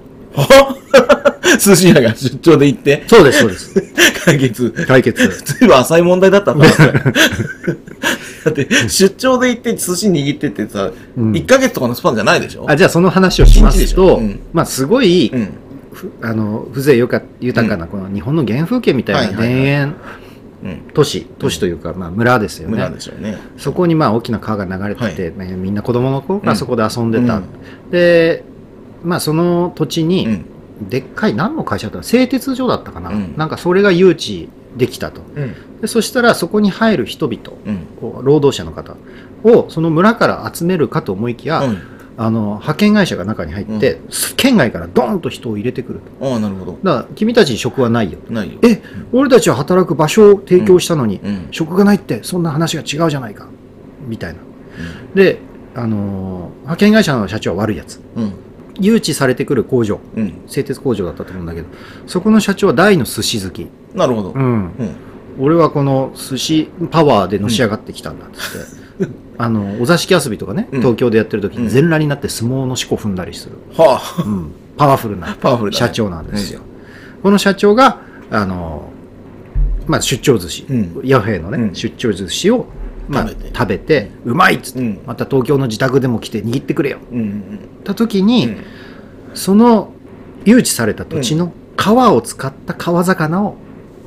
Speaker 2: は 寿司屋が出張で行って、
Speaker 1: そうです、そうです。
Speaker 2: 解決。
Speaker 1: 解決。
Speaker 2: ずいぶん浅い問題だったんだ。だって、出張で行って寿司握ってってさ、
Speaker 1: うん
Speaker 2: 1ヶ月とかのスパンじゃないでしょ？
Speaker 1: あじゃあその話をしま
Speaker 2: すし
Speaker 1: と、
Speaker 2: ょ？うん
Speaker 1: まあすごい、
Speaker 2: うん。
Speaker 1: ふあの風情よか豊かなこの日本の原風景みたいな田
Speaker 2: はいはいはい
Speaker 1: 園
Speaker 2: うん。
Speaker 1: 都市、都市というか、まあ、村ですよ
Speaker 2: 村
Speaker 1: ね
Speaker 2: でしょうね。
Speaker 1: そこにまあ大きな川が流れてて、まあみんな子供の頃からそこで遊んでた、
Speaker 2: うん
Speaker 1: でまあその土地に、
Speaker 2: うん。
Speaker 1: でっかい何の会社だったの製鉄所だったかな、
Speaker 2: うん
Speaker 1: なんかそれが誘致できたと
Speaker 2: うん。
Speaker 1: でそしたらそこに入る人々
Speaker 2: うん。
Speaker 1: 労働者の方をその村から集めるかと思いきや、
Speaker 2: うん
Speaker 1: あの派遣会社が中に入って、県外からドーンと人を入れてくると
Speaker 2: ああ、なるほど。
Speaker 1: だから君たちに職はないよ
Speaker 2: ないよ。
Speaker 1: え俺たちは働く場所を提供したのに、
Speaker 2: うん。
Speaker 1: 職がないってそんな話が違うじゃないかみたいなで、あのー派遣会社の社長は悪いやつ
Speaker 2: うん。
Speaker 1: 誘致されてくる工場
Speaker 2: うん。
Speaker 1: 製鉄工場だったと思うんだけどそこの社長は大の寿司好き、
Speaker 2: なるほど。
Speaker 1: うん、
Speaker 2: うん。
Speaker 1: 俺はこの寿司パワーでのし上がってきたんだっつって、あのお座敷遊びとかね
Speaker 2: うん。
Speaker 1: 東京でやってる時
Speaker 2: うん。
Speaker 1: に全裸になって相撲の四股踏んだりする、
Speaker 2: はあ。
Speaker 1: うん。パワフルな
Speaker 2: パワフルだね。
Speaker 1: 社長なんですよ、この社長があの、まあ、出張寿司、
Speaker 2: うん。
Speaker 1: ヤフェのね、
Speaker 2: うん。
Speaker 1: 出張寿司を、まあ、
Speaker 2: 食べて。
Speaker 1: うまいっつって、
Speaker 2: うん。
Speaker 1: また東京の自宅でも来て握ってくれよ。
Speaker 2: うんうん
Speaker 1: った時
Speaker 2: うん。
Speaker 1: に、その誘致された土地の皮を使った川魚を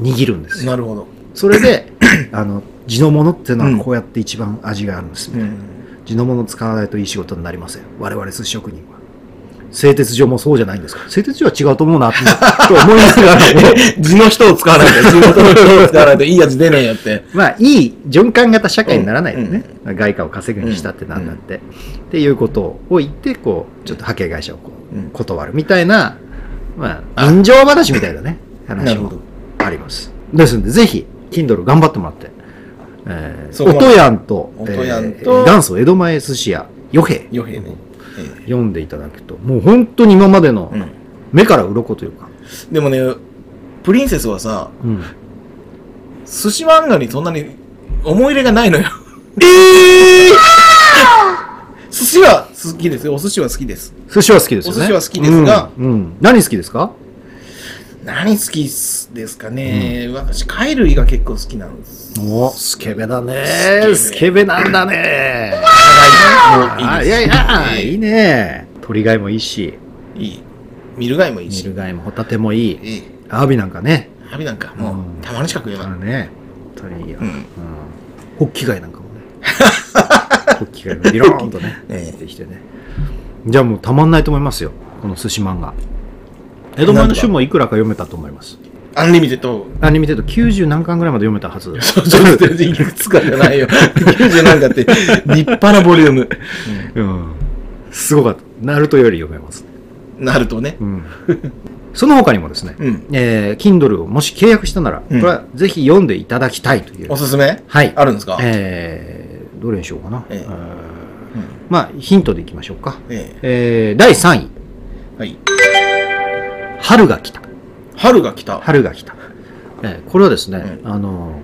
Speaker 1: 握るんですよ。
Speaker 2: なるほど。
Speaker 1: それで あの地のものっていうのはこうやって一番味があるんですね、
Speaker 2: うん。
Speaker 1: 地のもの使わないといい仕事になりません。我々寿司職人。は製鉄所もそうじゃないんですか？製鉄所は違うと思うなと と思いながらも
Speaker 2: 地の人を使わないと、地元の人を使わないといい味出ねえよって。
Speaker 1: まあいい循環型社会にならないとね、外貨を稼ぐにしたってなんだって、っていうことを言ってこうちょっと派遣会社をこう
Speaker 2: うん。
Speaker 1: 断るみたいな、まあ、人情話みたいなね話もあります。ですんでぜひ Kindle 頑張ってもらって、えー、音やんと
Speaker 2: 音やんと。
Speaker 1: えー元祖江戸前寿司屋与兵衛
Speaker 2: よへね。え
Speaker 1: 読んでいただくともう本当に今までの。目から鱗というか、
Speaker 2: でもね、プリンセスはさ、
Speaker 1: うん、
Speaker 2: 寿司漫画にそんなに思い入れがないのよ。
Speaker 1: え
Speaker 2: 寿司は好きですよ。お寿司は好きです。
Speaker 1: 寿司は好きですよね
Speaker 2: お寿司は好きですが
Speaker 1: うんうん何好きですか？
Speaker 2: 何好きですかね、私、貝類が結構好きなんです。
Speaker 1: お。スケベだね。
Speaker 2: スケベ。
Speaker 1: スケベなんだね。
Speaker 2: もうい
Speaker 1: やいやいい。ね。鳥貝もいいし。
Speaker 2: いい。見る貝もいいし。
Speaker 1: ミル貝もホタテもいい。
Speaker 2: いい。
Speaker 1: アワビなんかね。
Speaker 2: アビなんかもう、
Speaker 1: うん。
Speaker 2: たまにしか食えない。
Speaker 1: あのね。本当にいいよ、
Speaker 2: うん。
Speaker 1: うん。ホッキ貝なんかもね。ホッキ貝がビローンとね。
Speaker 2: え え。
Speaker 1: 出てきてね。じゃあもうたまんないと思いますよ。この寿司漫画江戸前の書もいくらか読めたと思います？
Speaker 2: アンリミテッド。
Speaker 1: アニメテッド90何巻ぐらいまで読めたはず
Speaker 2: ちょっと全然いくつかじゃないよ。90なんかって、立派なボリューム。
Speaker 1: うんすごかったナルトより読めます
Speaker 2: なるとね
Speaker 1: う。んその他にもですね、
Speaker 2: うん。
Speaker 1: えー、Kindle をもし契約したなら、
Speaker 2: うん
Speaker 1: これはぜひ読んでいただきたいという。
Speaker 2: おすすめ？
Speaker 1: はい。
Speaker 2: あるんですか？
Speaker 1: えー、どれにしようかな。
Speaker 2: ええ
Speaker 1: えーまあ、ヒントでいきましょうか。
Speaker 2: え
Speaker 1: えー、第3位。
Speaker 2: え。はい。
Speaker 1: 春が来た。
Speaker 2: 春が来た。
Speaker 1: 春が来た。えーこれはですね、
Speaker 2: う
Speaker 1: あの、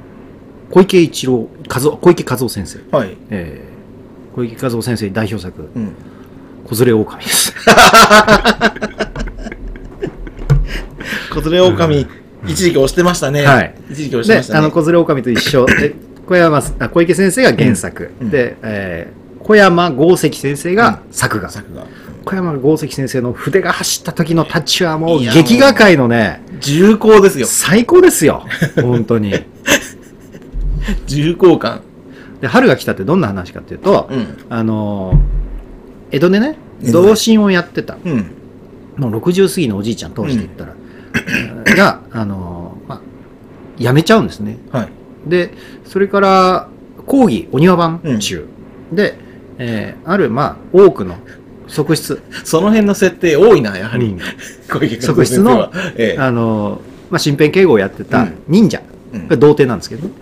Speaker 1: 小池一郎、和夫小池和夫先生。
Speaker 2: はい。
Speaker 1: えー、小池和夫先生代表作、
Speaker 2: うん。
Speaker 1: 子連れ狼です。
Speaker 2: 子連れ狼、一時期押してましたね。
Speaker 1: はい
Speaker 2: 一時期押して
Speaker 1: で
Speaker 2: ましたね。
Speaker 1: あの子連れ狼と一緒で小山あ小池先生が原作、
Speaker 2: うん
Speaker 1: で、えー小山豪石先生が作画、
Speaker 2: 作が。
Speaker 1: 小山豪石先生の筆が走った時のタッチはもう劇画界のね
Speaker 2: 重厚ですよ。
Speaker 1: 最高ですよ 本当に
Speaker 2: 重厚感。
Speaker 1: で春が来たってどんな話かっていうと、
Speaker 2: うん。
Speaker 1: あのー江戸でね同心をやってた
Speaker 2: うん。
Speaker 1: もう60過ぎのおじいちゃん通していったら、が、あのーまあ、辞めちゃうんですね
Speaker 2: はい。
Speaker 1: でそれから講義お庭番中、で、えーあるまあ多くの側室。
Speaker 2: その辺の設定多いな、やはり。
Speaker 1: うん。側室の
Speaker 2: ええ。
Speaker 1: あのーまあ、身辺警護をやってた忍者、
Speaker 2: うん。
Speaker 1: これ童貞なんですけど、ね、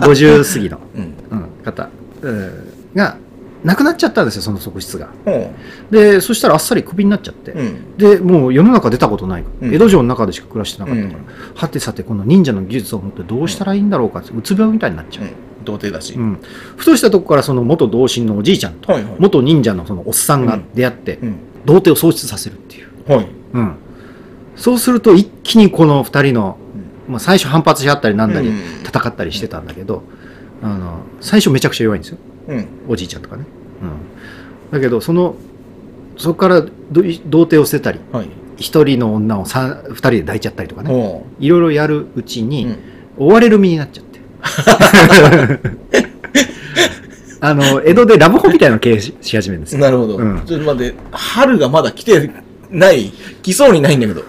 Speaker 1: 50過ぎの、
Speaker 2: うん。
Speaker 1: うん方、うんが亡くなっちゃったんですよその側室が。
Speaker 2: ほ
Speaker 1: でそしたらあっさりクビになっちゃって。でもう世の中出たことない、
Speaker 2: うん。
Speaker 1: 江戸城の中でしか暮らしてなかったから、
Speaker 2: うん。
Speaker 1: はてさてこの忍者の技術を持ってどうしたらいいんだろうかってうつ病みたいになっちゃう、
Speaker 2: うん。童貞だし。
Speaker 1: うんふとしたとこからその元同心のおじいちゃんと
Speaker 2: はいはい。
Speaker 1: 元忍者のそのおっさんが出会って、
Speaker 2: うん。
Speaker 1: 童貞を喪失させるっていう、
Speaker 2: はい。
Speaker 1: うん、そうすると一気にこの2人の、まあ、最初反発し合ったりなんだり
Speaker 2: うん
Speaker 1: 戦ったりしてたんだけど、あの最初めちゃくちゃ弱いんですよ
Speaker 2: うん。
Speaker 1: おじいちゃんとかね、うん、だけどそのそこからど童貞を捨てたり
Speaker 2: はい。
Speaker 1: 一人の女をさ二人で抱いちゃったりとかね
Speaker 2: ほ
Speaker 1: いろいろやるうち
Speaker 2: う。
Speaker 1: に、
Speaker 2: うん。
Speaker 1: 追われる身になっちゃ。あの、江戸でラブホみたいなの経営しし始めるんですよ。
Speaker 2: なるほど。
Speaker 1: うん
Speaker 2: ちょっと待って、春がまだ来てない、来そうにないんだけど。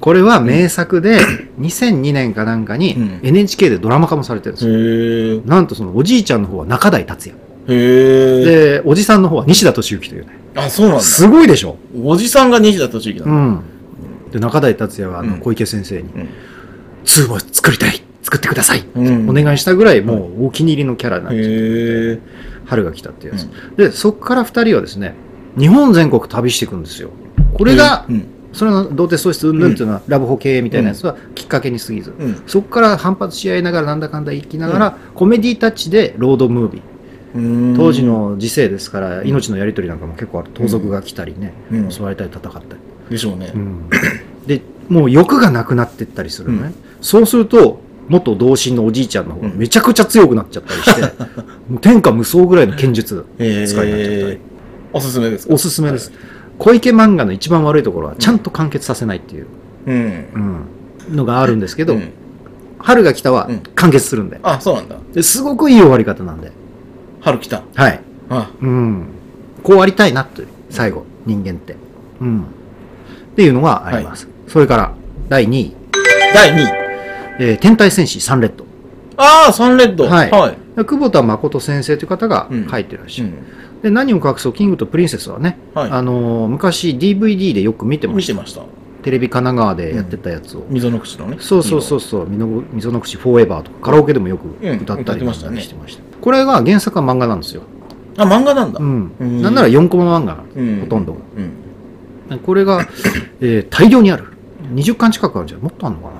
Speaker 1: これは名作で、2002年かなんかに
Speaker 2: うん
Speaker 1: NHK でドラマ化もされてるんですよ。
Speaker 2: へえ。
Speaker 1: なんとそのおじいちゃんの方は中台達也。
Speaker 2: へえ。
Speaker 1: で、おじさんの方は西田敏行というね。
Speaker 2: あ、そうなんだ。
Speaker 1: すごいでしょ。
Speaker 2: おじさんが西田敏行なだ。
Speaker 1: うんん。で、中台達也はあの
Speaker 2: うん
Speaker 1: 小池先生に、
Speaker 2: うん。
Speaker 1: 2を作りたい作ってください、
Speaker 2: うん
Speaker 1: お願いしたぐらいもうお気に入りのキャラになっちゃって、
Speaker 2: へえ。
Speaker 1: 春が来たっていうやつ。で、そこから二人はですね、日本全国旅していくんですよ。これが、
Speaker 2: うん。
Speaker 1: それの童貞喪失云々っていうのは、ラブホ経営みたいなやつはきっかけに過ぎず、
Speaker 2: うん
Speaker 1: そこから反発し合いながらなんだかんだ言いながら、コメディタッチでロードムービー。
Speaker 2: うん。
Speaker 1: 当時の時世ですから、命のやり取りなんかも結構ある。盗賊が来たりね、
Speaker 2: うん
Speaker 1: 襲われたり戦ったり。
Speaker 2: でしょうね。
Speaker 1: で、もう欲がなくなってったりするのね。
Speaker 2: うん
Speaker 1: そうすると、元同心のおじいちゃんの方がめちゃくちゃ強くなっちゃったりして、もう天下無双ぐらいの剣術使いになっちゃったり。
Speaker 2: ええ。おすすめですか？
Speaker 1: おすすめです。小池漫画の一番悪いところは、ちゃんと完結させないっていう、
Speaker 2: うん。
Speaker 1: うんのがあるんですけど、
Speaker 2: うん
Speaker 1: 春が来たは
Speaker 2: うん
Speaker 1: 完結するんで。
Speaker 2: あ、そうなんだ。
Speaker 1: ですごくいい終わり方なんで。
Speaker 2: 春来た。
Speaker 1: はい。
Speaker 2: あ、
Speaker 1: うん。こうありたいなという、最後、人間って。うん。っていうのがあります。それから、第2位、
Speaker 2: 第2位。
Speaker 1: えー天体戦士サンレッド。
Speaker 2: ああ、サンレッド。
Speaker 1: はい
Speaker 2: はい。
Speaker 1: 久保田誠先生という方が
Speaker 2: うん
Speaker 1: 書いてらっしゃる。
Speaker 2: うん。
Speaker 1: で、何を隠そう、キングとプリンセスはね、
Speaker 2: はい
Speaker 1: あのー昔 DVD でよく見てましてた。
Speaker 2: 見ました。
Speaker 1: テレビ神奈川でやってたやつを。
Speaker 2: 溝の口のね。
Speaker 1: そうそうそうそう、溝の口フォーエバーとか、カラオケでもよく
Speaker 2: うん
Speaker 1: 歌ったり
Speaker 2: 歌ってましたね
Speaker 1: してました。これが原作は漫画なんですよ。
Speaker 2: あ、漫画なんだ。
Speaker 1: う
Speaker 2: うん
Speaker 1: ん。なんなら4コマ漫画、
Speaker 2: うん
Speaker 1: ほとんどが。
Speaker 2: うん。
Speaker 1: これが、えー大量にある。20巻近くあるんじゃん。もっとあるのか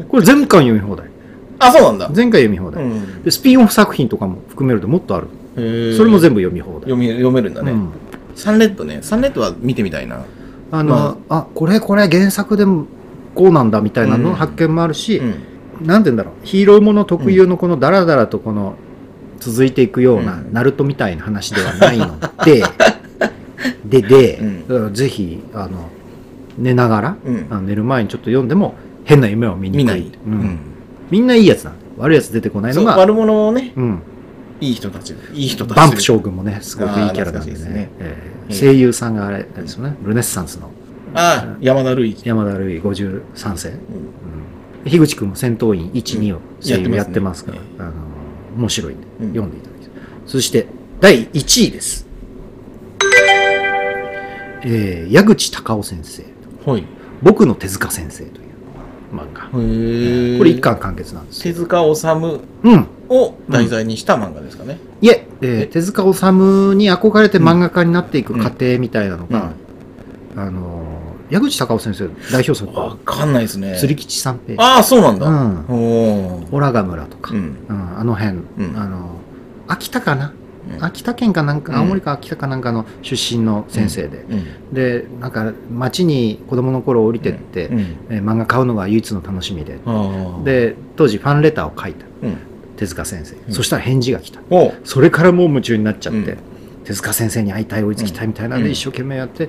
Speaker 1: な？これ全巻読み放題。
Speaker 2: あ、そうなんだ。
Speaker 1: 全巻読み放題。
Speaker 2: うん。
Speaker 1: で、スピンオフ作品とかも含めるともっとある。それも全部読み放題。
Speaker 2: 読み読めるんだね。
Speaker 1: うん
Speaker 2: サンレッドね。サンレッドは見てみたいな。
Speaker 1: あの、
Speaker 2: ま
Speaker 1: あ、これこれ原作でもこうなんだみたいなの
Speaker 2: うん
Speaker 1: 発見もあるし、
Speaker 2: うん。
Speaker 1: なんて言うんだろう、ヒーローもの特有のこのダラダラとこの続いていくような、
Speaker 2: うん
Speaker 1: ナルトみたいな話ではないので、で、で、
Speaker 2: うん
Speaker 1: ぜひ、あの、寝ながら、
Speaker 2: うん
Speaker 1: あの寝る前にちょっと読んでも変な夢を見に。
Speaker 2: 見ない。
Speaker 1: うんみんないいやつなんだ。悪いやつ出てこないのが、
Speaker 2: 悪者もね、
Speaker 1: うん、
Speaker 2: いい人たち。いい人たち。
Speaker 1: バンプ将軍もね、すごくいいキャラなんでね。
Speaker 2: あー懐かしいですね
Speaker 1: えー
Speaker 2: うん
Speaker 1: 声優さんがあれですよね、ルネッサンスの
Speaker 2: ああ、山田るい。
Speaker 1: 山田るい53世。
Speaker 2: うん
Speaker 1: うん樋口君も戦闘員1、2を声優やってますから、
Speaker 2: やって
Speaker 1: あの面白いんで、
Speaker 2: うん
Speaker 1: 読んでいただきたい。そして、第1位です。えー矢口隆夫先生。
Speaker 2: はい。
Speaker 1: 僕の手塚先生という漫画。これ一巻完結なんです
Speaker 2: 手
Speaker 1: よ。
Speaker 2: 塚治虫
Speaker 1: うん。
Speaker 2: を題材にした漫画ですかね。
Speaker 1: いえ、えー手塚治虫に憧れて漫画家になっていく過程みたいなのが、あのー矢口隆夫先生代表作
Speaker 2: わかんないですね。
Speaker 1: 釣り吉三平。
Speaker 2: ああ、そうなんだ。
Speaker 1: うん
Speaker 2: おー
Speaker 1: オラガ村とか、
Speaker 2: うん。
Speaker 1: うんあの辺、
Speaker 2: うん
Speaker 1: あの秋田かな？秋田県かなんか、
Speaker 2: うん。
Speaker 1: 青森か秋田かなんかの出身の先生で、
Speaker 2: うん。
Speaker 1: でなんか町に子供の頃降りてって、
Speaker 2: うん。
Speaker 1: えー漫画買うのが唯一の楽しみで、で当時ファンレターを書いた
Speaker 2: うん。
Speaker 1: 手塚先生、
Speaker 2: うん。
Speaker 1: そしたら返事が来た。それからもう夢中になっちゃって、
Speaker 2: うん。
Speaker 1: 手塚先生に会いたい追いつきたいみたいなんで、
Speaker 2: うん。
Speaker 1: 一生懸命やって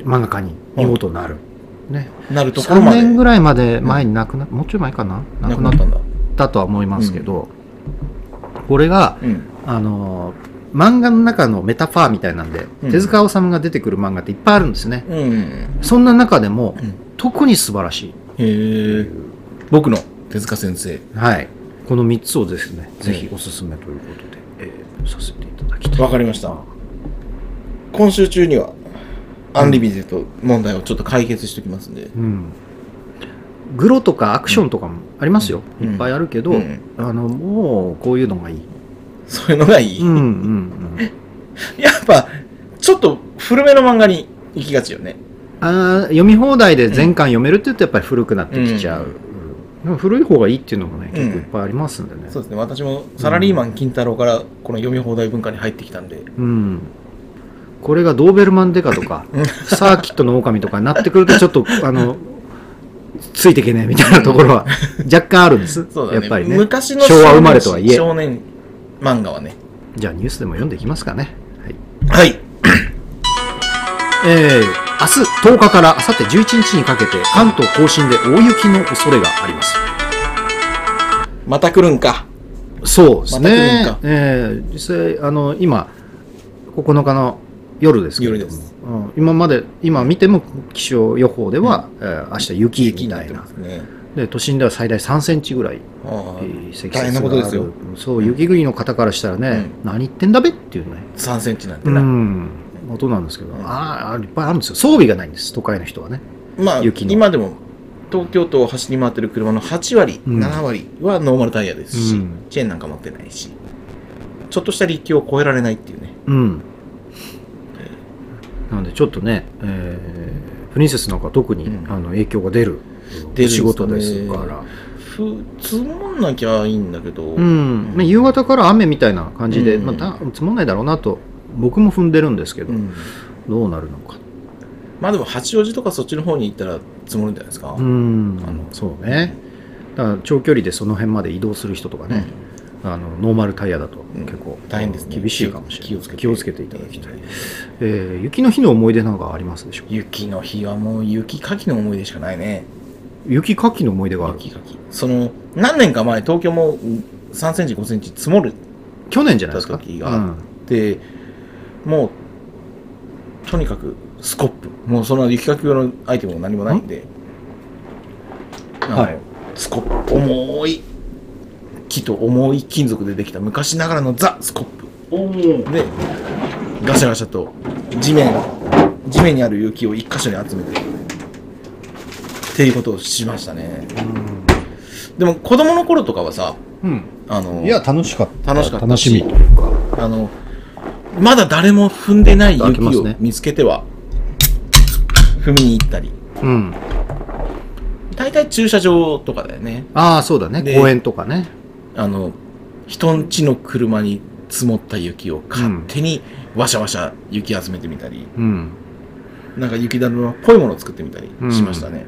Speaker 1: 漫画家に見事なる、ね、
Speaker 2: なるところ
Speaker 1: 3
Speaker 2: まで。
Speaker 1: 年ぐらいまで前に亡くなっもうちょい前かな？亡くな
Speaker 2: くなったんだ
Speaker 1: たとは思いますけど、これが
Speaker 2: うん
Speaker 1: あの漫画の中のメタファーみたいなんで、
Speaker 2: うん。
Speaker 1: 手塚治虫が出てくる漫画っていっぱいあるんですね。
Speaker 2: うん。
Speaker 1: そんな中でも、
Speaker 2: うん。
Speaker 1: 特に素晴らし
Speaker 2: へえ。僕の手塚先生。
Speaker 1: い、はい、この3つをですね、ぜひおすすめということで、えーさせていただきたい。
Speaker 2: わかりました。今週中にはアンリビジット問題をちょっと解決しておきますんで、
Speaker 1: うん、グロとかアクションとかもありますよ、
Speaker 2: うん。
Speaker 1: いっぱいあるけど、
Speaker 2: うん。
Speaker 1: あのもうこういうのがいい、
Speaker 2: そういうのがいい、
Speaker 1: うんうんうん、
Speaker 2: やっぱちょっと古めの漫画に行きがちよね。
Speaker 1: あー読み放題で全巻読めるって言うとやっぱり古くなってきちゃう、
Speaker 2: うん。
Speaker 1: うんでも古い方がいいっていうのもね
Speaker 2: うん。
Speaker 1: 結構いっぱいありますんでね、
Speaker 2: そうですね。私もサラリーマン金太郎からこの読み放題文化に入ってきたんで。
Speaker 1: うん、これがドーベルマンデカとかサーキットの狼とかになってくるとちょっとあのついていけねえみたいなところは若干あるんです。
Speaker 2: そうだね。
Speaker 1: やっぱりね。
Speaker 2: 昔の
Speaker 1: 昭和生まれとはいえ。
Speaker 2: 少年漫画はね。
Speaker 1: じゃあニュースでも読んでいきますかね。はい。
Speaker 2: はい。
Speaker 1: えー、明日10日から明後日11日にかけて関東甲信で大雪の恐れがあります。
Speaker 2: また来るんか。
Speaker 1: そうですね。
Speaker 2: んか。
Speaker 1: えー実際、あの、今、9日の夜ですけれども、
Speaker 2: 夜です。
Speaker 1: うん。今まで、今見ても気象予報では、えー明日雪みたいな。
Speaker 2: ますね
Speaker 1: で、都心では最大3センチぐらい、えー積雪がある。そう、雪国の方からしたらね、何言ってんだべっていうね、
Speaker 2: 3センチなんて
Speaker 1: う
Speaker 2: な、
Speaker 1: ん、ことなんですけど、ああ、いっぱいあるんですよ。装備がないんです、都会の人はね。
Speaker 2: まあ
Speaker 1: 雪の。
Speaker 2: 今でも東京都を走り回ってる車の8割、
Speaker 1: うん。
Speaker 2: 7割はノーマルタイヤですし、
Speaker 1: うん。
Speaker 2: チェーンなんか持ってないしちょっとした立教を超えられないっていうね。
Speaker 1: うん。なのでちょっとね、えープリンセスなんか特に、
Speaker 2: うん。
Speaker 1: あの影響が出る
Speaker 2: 出る
Speaker 1: 仕事ですから。
Speaker 2: ふ積もんなきゃいいんだけど、
Speaker 1: うん。まあ、夕方から雨みたいな感じで、
Speaker 2: うん。
Speaker 1: まあた、積もんないだろうなと、僕も踏んでるんですけど、
Speaker 2: うん。
Speaker 1: どうなるのか。
Speaker 2: まあでも八王子とかそっちの方に行ったら積もるんじゃないですか、
Speaker 1: うん。
Speaker 2: あの。
Speaker 1: そうね。だから長距離でその辺まで移動する人とかね、あのノーマルタイヤだと
Speaker 2: うん。
Speaker 1: 結構
Speaker 2: 大変ですね。
Speaker 1: 厳しいかもしれない。
Speaker 2: 気をつけて。
Speaker 1: 気をつけていただきたい。えー雪の日の思い出なんかありますでしょうか？
Speaker 2: 雪の日はもう雪かきの思い出しかないね
Speaker 1: 雪かきの思い出がある。
Speaker 2: 雪かき。その何年か前東京もうん3センチ5センチ積もる。
Speaker 1: 去年じゃないですか。
Speaker 2: 時があって、もうとにかくスコップ。もうそんな雪かき用のアイテムも何もないんで。
Speaker 1: はい。
Speaker 2: スコップ。重い木と重い金属でできた昔ながらのザ・スコップ。でガシャガシャと地面地面にある雪を一箇所に集めてっていうことをしましたねでも子供の頃とかはさ
Speaker 1: うん。
Speaker 2: あの
Speaker 1: いや、楽しかった。
Speaker 2: 楽しかった
Speaker 1: 楽しみというか。
Speaker 2: あのまだ誰も踏んでない雪を見つけては踏みに行ったり
Speaker 1: うん。
Speaker 2: 大体駐車場とかだよね
Speaker 1: ああ、そうだね。
Speaker 2: で
Speaker 1: 公園とかね。
Speaker 2: あの人んちの車に積もった雪を勝手にわしゃわしゃ雪集めてみたり、
Speaker 1: うん。
Speaker 2: なんか雪だるまっぽいものを作ってみたりしましたね、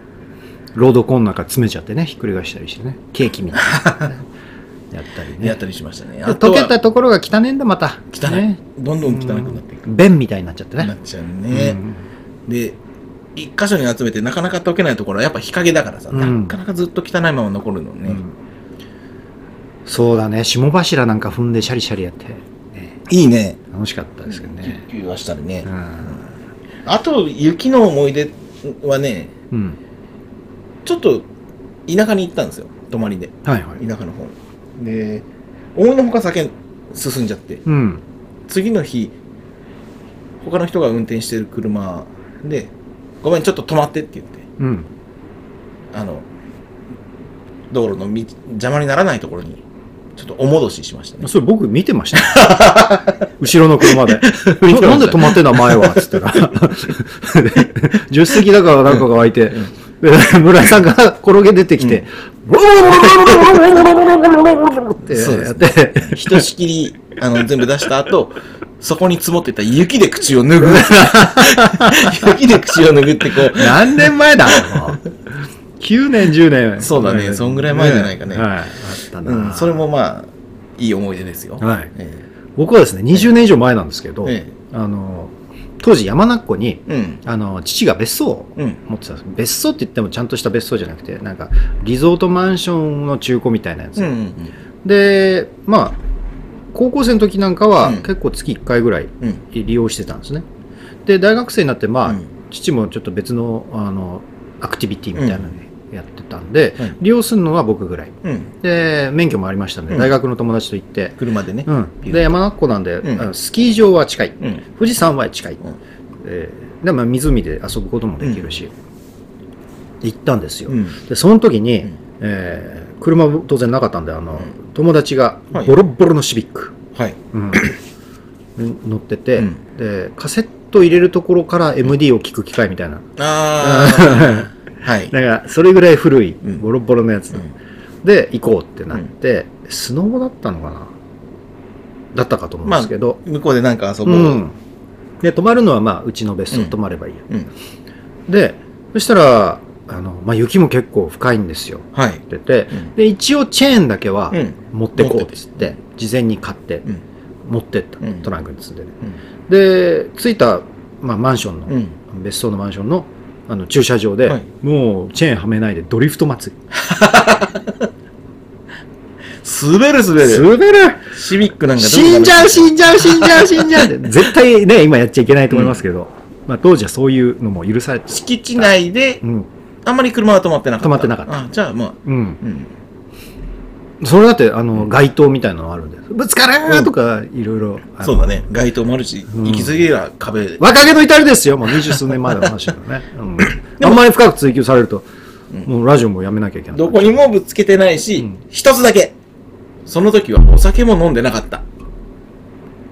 Speaker 1: ロードコーンなんか詰めちゃってね、ひっくり返したりしてね。ケーキみたいな、ね。やったりね。
Speaker 2: やったりしましたね
Speaker 1: 溶けたところが汚ねえんだ、また。
Speaker 2: 汚い、
Speaker 1: ね。
Speaker 2: どんどん汚くなっていく、
Speaker 1: 便みたいになっちゃってね。
Speaker 2: なっちゃうね、
Speaker 1: うん
Speaker 2: で一箇所に集めてなかなか溶けないところはやっぱ日陰だからさ、
Speaker 1: うん
Speaker 2: なかなかずっと汚いまま残るのね、
Speaker 1: うんそうだね。霜柱なんか踏んでシャリシャリやって。ね
Speaker 2: いいね
Speaker 1: 楽しかったですけどね。
Speaker 2: キュッキュはしたりね、
Speaker 1: うん。
Speaker 2: あと雪の思い出はね
Speaker 1: うん。
Speaker 2: ちょっと田舎に行ったんですよ泊まりで
Speaker 1: はいはい。
Speaker 2: 田舎の方で思いのほか酒進んじゃって
Speaker 1: うん。
Speaker 2: 次の日他の人が運転してる車で「ごめんちょっと止まって」って言って
Speaker 1: うん。
Speaker 2: あの道路の道邪魔にならないところにちょっとお戻ししましたね
Speaker 1: それ僕見てました。後ろの車で。ななんで止まってんだ前はっつったら。助手席だからなんかが開いて、で村井さんが転げ出てきて、って
Speaker 2: そうです
Speaker 1: やって、
Speaker 2: ひとしきりあの、全部出した後、そこに積もってた雪で口を脱ぐ。雪で口を脱ぐってこう、
Speaker 1: 何年前だろう ?9 年、10年。
Speaker 2: そうだねそんぐらい前じゃないかね
Speaker 1: はい。あったな、
Speaker 2: うん、それもまあ、いい思い出ですよ。
Speaker 1: はい
Speaker 2: え
Speaker 1: 僕はですね、20年以上前なんですけど、
Speaker 2: え
Speaker 1: あの、当時山中湖に、
Speaker 2: えうん。
Speaker 1: あの、父が別荘を
Speaker 2: うん。
Speaker 1: 持ってたんです。別荘って言ってもちゃんとした別荘じゃなくて、なんか、リゾートマンションの中古みたいなやつ。
Speaker 2: うんうん
Speaker 1: で、まあ、高校生の時なんかは
Speaker 2: うん
Speaker 1: 結構月1回ぐらい
Speaker 2: うん。
Speaker 1: 利用してたんですね。で、大学生になって、まあ、
Speaker 2: うん
Speaker 1: 父もちょっと別の、あの、アクティビティみたいなのやってたんで、
Speaker 2: はい
Speaker 1: 利用するのは僕ぐらい。
Speaker 2: うん。
Speaker 1: で、免許もありましたんで、
Speaker 2: うん
Speaker 1: 大学の友達と行って、
Speaker 2: 車でね。
Speaker 1: うん。で、山中湖なんで、スキー場は近い。
Speaker 2: うん。
Speaker 1: 富士山は近い。
Speaker 2: ん
Speaker 1: えーで、まあ、湖で遊ぶこともできるし、行ったんですよ。
Speaker 2: うん。
Speaker 1: で、その時に、
Speaker 2: うん
Speaker 1: えー車も当然なかったんで、あの、
Speaker 2: ん
Speaker 1: 友達が
Speaker 2: はい
Speaker 1: ボロッボロのシビック、
Speaker 2: はい。
Speaker 1: うん乗ってて、
Speaker 2: うん
Speaker 1: で、カセット入れるところから MD を聞く機械みたいな。
Speaker 2: ああ。はい。
Speaker 1: だから、それぐらい古い、
Speaker 2: うん
Speaker 1: ボロッボロのやつ。
Speaker 2: うん
Speaker 1: で、行こうってなって、スノボだったのかな？だったかと思うんですけど、
Speaker 2: 向こうでなんか遊ぼう。
Speaker 1: うん。で、泊まるのは、まあ、うちの別荘
Speaker 2: うん
Speaker 1: 泊まればいいよ。
Speaker 2: うん。
Speaker 1: で、そしたら、あの、まあ、雪も結構深いんですよ。
Speaker 2: はい。
Speaker 1: ってて、
Speaker 2: うん
Speaker 1: で、一応チェーンだけは
Speaker 2: うん
Speaker 1: 持ってこうっつって、事前に買って
Speaker 2: うん。
Speaker 1: 持ってった、
Speaker 2: うん
Speaker 1: トランクに積んでね。で、着いた、まあ、マンションの、
Speaker 2: うん。
Speaker 1: 別荘のマンションのあの駐車場で、
Speaker 2: はい
Speaker 1: もうチェーンはめないでドリフト祭り。
Speaker 2: 滑る滑る。
Speaker 1: 滑る
Speaker 2: シビックなんか
Speaker 1: 死んじゃう、
Speaker 2: う
Speaker 1: 死んじゃう、死んじゃう、死んじゃうって。絶対ね、今やっちゃいけないと思いますけど、まあ当時はそういうのも許されて、
Speaker 2: 敷地内で
Speaker 1: う、ん。
Speaker 2: あんまり車は止まってなかった。
Speaker 1: 止まってなかった
Speaker 2: あ、じゃあまあ、
Speaker 1: うん。
Speaker 2: うん。
Speaker 1: それだって、あの、街灯みたいなのあるんで、ぶつかるーとか、いろいろ。
Speaker 2: そうだね。街灯もあるし、
Speaker 1: うん
Speaker 2: 行き過ぎれば壁。
Speaker 1: 若気の至りですよ、もう二十数年前の話だからね。うん、あんまり深く追求されると、もうラジオもやめなきゃいけない。
Speaker 2: どこにもぶつけてないし
Speaker 1: うん、
Speaker 2: 一つだけ。その時はお酒も飲んでなかった。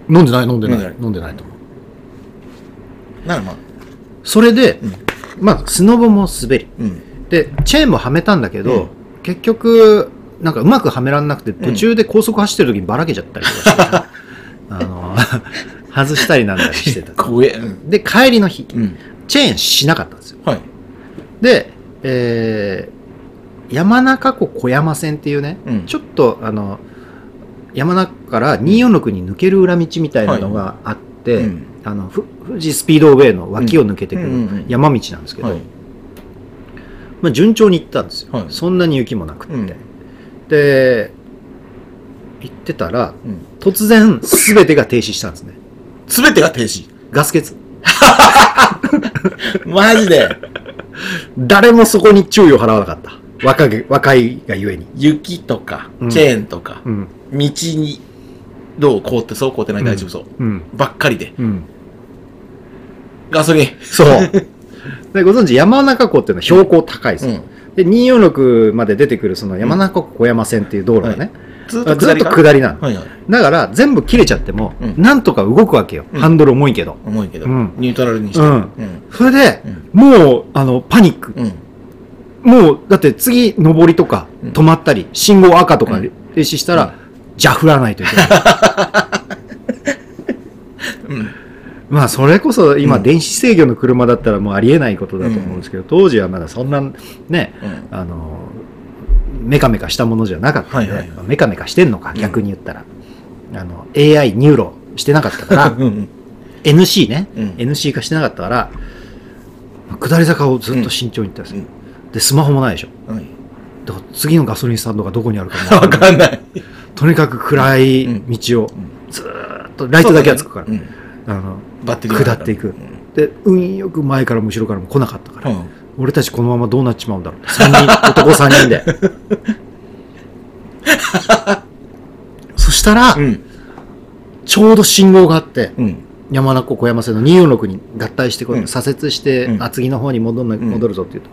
Speaker 1: 飲んでない、飲んでない、
Speaker 2: 飲んでない
Speaker 1: と思う。
Speaker 2: ならまあ、
Speaker 1: それで、まあ、スノボも滑り。
Speaker 2: うん。
Speaker 1: で、チェーンもはめたんだけど、
Speaker 2: うん
Speaker 1: 結局、なんかうまくはめらんなくて、途中で高速走ってる時にばらけちゃったりとかして、あの、外したりなんだりしてた。
Speaker 2: 怖え。うん。
Speaker 1: で、帰りの日、
Speaker 2: うん。
Speaker 1: チェーンしなかったんですよ。
Speaker 2: はい。
Speaker 1: で、えー、山中湖小山線っていうね、
Speaker 2: うん
Speaker 1: ちょっとあの、山中から246に抜ける裏道みたいなのがあって、
Speaker 2: うん
Speaker 1: あのふ富士スピードウェイの脇を抜けてくる
Speaker 2: うんうんうん
Speaker 1: 山道なんですけど、
Speaker 2: はい。
Speaker 1: まあ、順調に行ったんですよ、
Speaker 2: はい
Speaker 1: そんなに雪もなくって、
Speaker 2: うん
Speaker 1: で行ってたら
Speaker 2: うん。
Speaker 1: 突然全てが停止したんですね
Speaker 2: すべてが停止？
Speaker 1: ガス欠
Speaker 2: マジで？
Speaker 1: 誰もそこに注意を払わなかった若げ若いがゆえに、
Speaker 2: 雪とか
Speaker 1: う、ん
Speaker 2: チェーンとか、
Speaker 1: うん
Speaker 2: 道に、どう凍ってそう凍ってない大丈夫そう。
Speaker 1: うん
Speaker 2: ばっかりで。
Speaker 1: うん、
Speaker 2: ガソリン。
Speaker 1: そう でご存知山中湖っていうのは標高高いですよ、
Speaker 2: うん。
Speaker 1: で246まで出てくるその山中湖小山線っていう道路がね、
Speaker 2: ずっ
Speaker 1: あずっと
Speaker 2: と下り
Speaker 1: なの、
Speaker 2: はいはい。
Speaker 1: だから全部切れちゃっても、
Speaker 2: うん。
Speaker 1: なんとか動くわけよ、
Speaker 2: うん。
Speaker 1: ハンドル重いけど、
Speaker 2: 重いけど、
Speaker 1: うん。
Speaker 2: ニュートラルにして。
Speaker 1: うん。
Speaker 2: うん。
Speaker 1: それで、もうあのパニック、
Speaker 2: うん。
Speaker 1: もうだって次上りとか
Speaker 2: うん。
Speaker 1: 止まったり、信号赤とか停止したら、
Speaker 2: うん。
Speaker 1: じゃあ振らないといけない。
Speaker 2: うん。
Speaker 1: まあそれこそ今
Speaker 2: うん。
Speaker 1: 電子制御の車だったらもうありえないことだと思うんですけど、当時はまだそんなね
Speaker 2: うん。
Speaker 1: あのメカメカしたものじゃなかったんで、
Speaker 2: はいはいはい。
Speaker 1: メカメカしてんのか
Speaker 2: うん。
Speaker 1: 逆に言ったら、あの AI ニューロしてなかったから。NC ね、
Speaker 2: うん。
Speaker 1: NC 化してなかったから下り坂をずっと慎重に行ったんですよ、でスマホもないでしょ。
Speaker 2: はい。
Speaker 1: だから次のガソリンスタンドがどこにあるかも
Speaker 2: わかんない。
Speaker 1: とにかく暗い道をずーっとライトだけはつくから、
Speaker 2: うん。
Speaker 1: あの
Speaker 2: バッテリーが
Speaker 1: 下っていくで運よく前からも後ろからも来なかったから、
Speaker 2: うん。うん。
Speaker 1: 俺たちこのままどうなっちまうんだろう三人男3人で そしたら、
Speaker 2: うん。
Speaker 1: ちょうど信号があって、
Speaker 2: うん。
Speaker 1: 山中湖小山線の246に合体してこ左折して、
Speaker 2: うん
Speaker 1: 厚木の方に戻る戻るぞって言う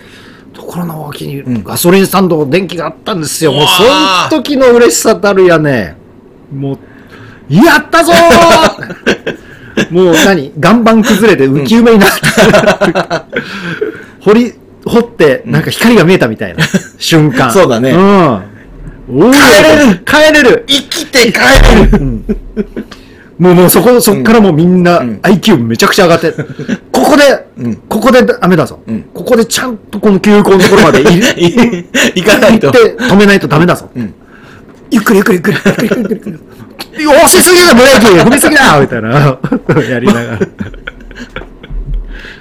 Speaker 1: と、ところの脇に
Speaker 2: うん
Speaker 1: ガソリンスタンド、電気があったんですよ。もうそ
Speaker 2: ー
Speaker 1: の時の嬉しさたるやね。もう、やったぞー もう何？岩盤崩れて浮き埋めになった。掘り、掘って、なんか光が見えたみたいな。瞬間。
Speaker 2: そうだね。
Speaker 1: うん。
Speaker 2: 帰れる！
Speaker 1: 帰れる！
Speaker 2: 生きて帰れる！
Speaker 1: もうもうそこ、そっからもうみんな
Speaker 2: うん。
Speaker 1: IQ めちゃくちゃ上がって、ここで、
Speaker 2: うん。
Speaker 1: ここでダメだぞ、
Speaker 2: うん。
Speaker 1: ここでちゃんとこの休校のところまでい
Speaker 2: 行かないと。
Speaker 1: 行って止めないとダメだぞ。
Speaker 2: ん
Speaker 1: ゆっくりゆっくりゆっくりゆっくりゆっくりゆっくりゆっくり。押しすぎだブレーキ踏みすぎだみたいな。やりながら。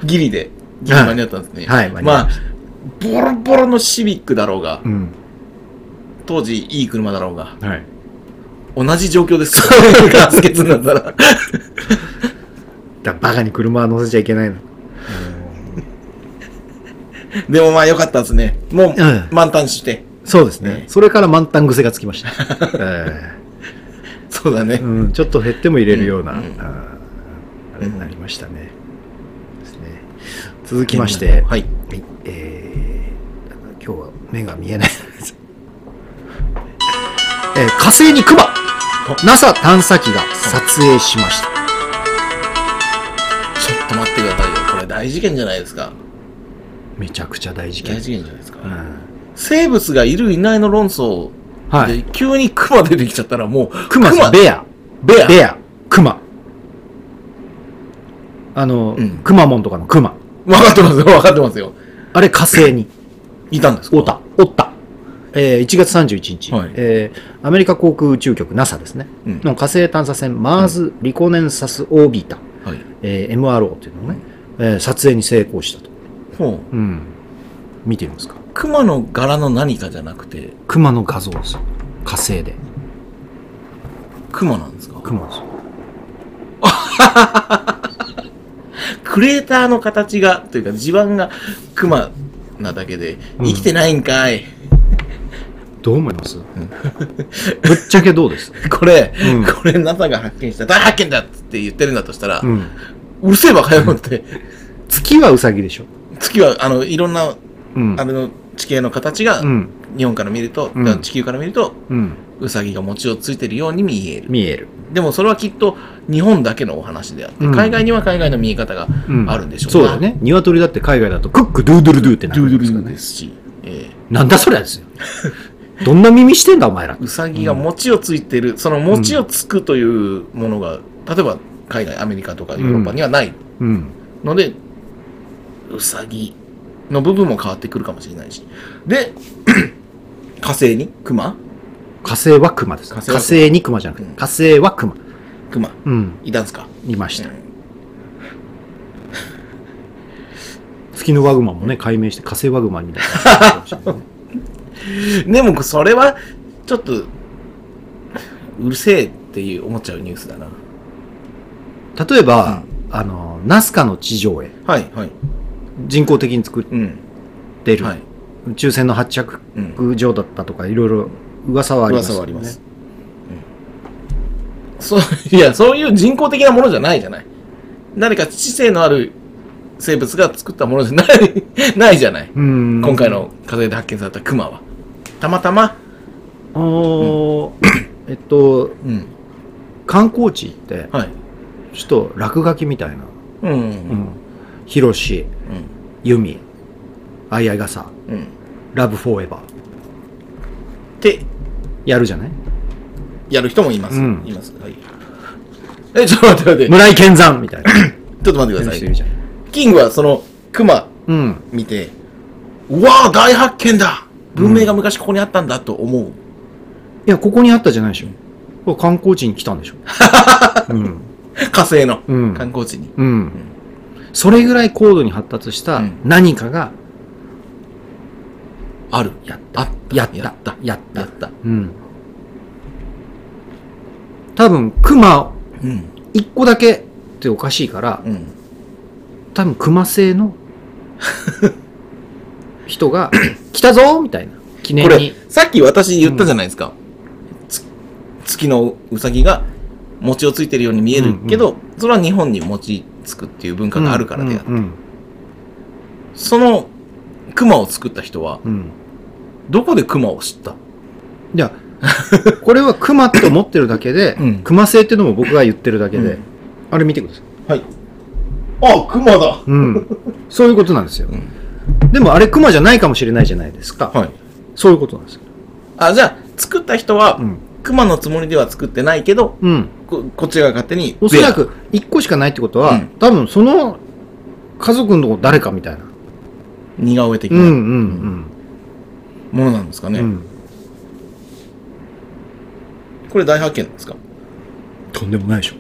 Speaker 2: ギリでギリ間に合ったんですね
Speaker 1: はい間に合い
Speaker 2: まあボロボロのシビックだろうが
Speaker 1: うん。
Speaker 2: 当時いい車だろうが
Speaker 1: はい。
Speaker 2: 同じ状況ですガス欠なんだら
Speaker 1: だバカに車は乗せちゃいけないの。
Speaker 2: でもまあ良かったですねもう
Speaker 1: うん
Speaker 2: 満タンして
Speaker 1: そうですね。それから満タン癖がつきました。え
Speaker 2: そうだね
Speaker 1: えうん、ちょっと減っても入れるような、
Speaker 2: うんうん
Speaker 1: あれになりましたね。ですね続きまして、
Speaker 2: はい
Speaker 1: えー、今日は目が見えないです。えー火星にクマ !NASA 探査機が撮影しました。
Speaker 2: ちょっと待ってくださいよこれ大事件じゃないですか
Speaker 1: めちゃくちゃ大事件。
Speaker 2: 大事件じゃないですか、
Speaker 1: うん
Speaker 2: 生物がいるいないの論争
Speaker 1: はい
Speaker 2: で急にクマ出てきちゃったらもう
Speaker 1: クマさん、ベア。
Speaker 2: ベア
Speaker 1: ベア。クマ。あの、
Speaker 2: うん
Speaker 1: クマモンとかのクマ。
Speaker 2: 分かってますよ分かってますよ
Speaker 1: あれ火星に。
Speaker 2: いたんですか？
Speaker 1: おった。おった。えー1月31日、
Speaker 2: はい
Speaker 1: えーアメリカ航空宇宙局 NASA ですね、
Speaker 2: うん
Speaker 1: の火星探査船マーズ・リコネンサス・オービータ、
Speaker 2: はい
Speaker 1: えー MRO っていうのをね、えー撮影に成功したと。
Speaker 2: ほう
Speaker 1: うん。見てみますか。
Speaker 2: クマの柄の何かじゃなくて
Speaker 1: クマの画像ですよ。火星で。
Speaker 2: クマなんですか？
Speaker 1: クマですよ。
Speaker 2: クレーターの形がというか地盤がクマなだけで
Speaker 1: うん
Speaker 2: 生きてないんかい、
Speaker 1: どう思います、ぶっちゃけどうです？
Speaker 2: これ、
Speaker 1: うん
Speaker 2: これ NASA が発見した大発見だって言ってるんだとしたら、
Speaker 1: う。
Speaker 2: うんるせえば早くって
Speaker 1: 月はウサギでしょ。
Speaker 2: 月はあのいろんな
Speaker 1: うん
Speaker 2: あ。れの地形の形が、
Speaker 1: うん。
Speaker 2: 日本から見ると、
Speaker 1: うん
Speaker 2: 地球から見ると
Speaker 1: うん。
Speaker 2: ウサギが餅をついてるように見える
Speaker 1: 見える。
Speaker 2: でもそれはきっと日本だけのお話であって、
Speaker 1: うん
Speaker 2: 海外には海外の見え方が
Speaker 1: うん
Speaker 2: あるんでしょう
Speaker 1: そうだよね。鶏だって海外だとクックドゥードゥルドゥってな
Speaker 2: ドゥードゥル
Speaker 1: るんです
Speaker 2: し、え
Speaker 1: なんだそりゃですよ。どんな耳してんだお前ら
Speaker 2: ー。ウサギが餅をついてる、その餅をつくというものが、例えば海外アメリカとかヨーロッパにはない
Speaker 1: うん。
Speaker 2: ので、ウサギの部分も変わってくるかもしれないし。で 火星にクマ
Speaker 1: 火星はクマです。火
Speaker 2: 火星は
Speaker 1: 星にクマじゃなくて、
Speaker 2: うん。
Speaker 1: 火星はクマ。
Speaker 2: クマ
Speaker 1: うん。
Speaker 2: いたんすか、
Speaker 1: いました。
Speaker 2: うん。
Speaker 1: 月のワグマもね、解明して火星ワグマみたいな感じかもしれないね。
Speaker 2: でもそれはちょっとうるせえっていう思っちゃうニュースだな。
Speaker 1: 例えば、あの、ナスカの地上絵、
Speaker 2: はいはい
Speaker 1: 人工的に作っ
Speaker 2: うん。
Speaker 1: てる、
Speaker 2: はい。
Speaker 1: 宇宙船の発着
Speaker 2: うん
Speaker 1: 場だったとか、いろいろ噂はありますよね。
Speaker 2: 噂はあります、うん。そういやそういう人工的なものじゃないじゃない。誰か知性のある生物が作ったものじゃない。ないじゃない、
Speaker 1: うん。
Speaker 2: 今回の火星で発見されたクマは。たまたま。
Speaker 1: おーえっと、
Speaker 2: うん。
Speaker 1: 観光地行って、
Speaker 2: はい。
Speaker 1: ちょっと落書きみたいな、
Speaker 2: うん。うん。
Speaker 1: うん。ヒロシ、ユミ、アイアイ傘、
Speaker 2: うんうん
Speaker 1: ラブフォーエバー、
Speaker 2: って
Speaker 1: やるじゃない？
Speaker 2: やる人もいます、
Speaker 1: うん。
Speaker 2: います。はい。えちょっと待って待って。
Speaker 1: 村井健山みたいな。
Speaker 2: ちょっと待ってください。キングはそのクマ
Speaker 1: うん。
Speaker 2: 見てうわあ大発見だ。文明が昔ここにあったんだと思う、
Speaker 1: いや、ここにあったじゃないでしょ。これ観光地に来たんでしょ。うん。
Speaker 2: 火星の。
Speaker 1: うん。
Speaker 2: 観光地に、
Speaker 1: うん。それぐらい高度に発達した
Speaker 2: うん
Speaker 1: 何かが
Speaker 2: ある
Speaker 1: やった。やった。
Speaker 2: やった
Speaker 1: やった。
Speaker 2: やった
Speaker 1: うん。多分、熊
Speaker 2: うん
Speaker 1: 一個だけっておかしいから、
Speaker 2: うん
Speaker 1: 多分熊製の 人が来たぞみたいな記念
Speaker 2: これ
Speaker 1: に。
Speaker 2: さっき私言ったじゃないですか、つ月のうさぎが餅をついてるように見えるけど、それは日本に餅つくっていう文化があるからであって、
Speaker 1: うんうん
Speaker 2: その熊を作った人は
Speaker 1: うん。うん
Speaker 2: どこで熊を知った？
Speaker 1: いや、これは熊と思ってるだけで、
Speaker 2: うん。
Speaker 1: 熊製っていうのも僕が言ってるだけで、
Speaker 2: うん。
Speaker 1: あれ見てください。
Speaker 2: はい。あ熊だ。
Speaker 1: うん。そういうことなんですよ。
Speaker 2: ん。
Speaker 1: でもあれ熊じゃないかもしれないじゃないですか。
Speaker 2: はい。
Speaker 1: そういうことなんですよ。
Speaker 2: あじゃあ作った人は、
Speaker 1: うん
Speaker 2: 熊のつもりでは作ってないけど、
Speaker 1: うん。
Speaker 2: ここっちが勝手に。
Speaker 1: おそらく1個しかないってことは、
Speaker 2: うん
Speaker 1: 多分その家族の誰かみたいな。
Speaker 2: 似顔絵的
Speaker 1: うんう
Speaker 2: なんものなんですかね。
Speaker 1: うん。うん。
Speaker 2: これ大発見なんですか？
Speaker 1: とんでもないでしょ。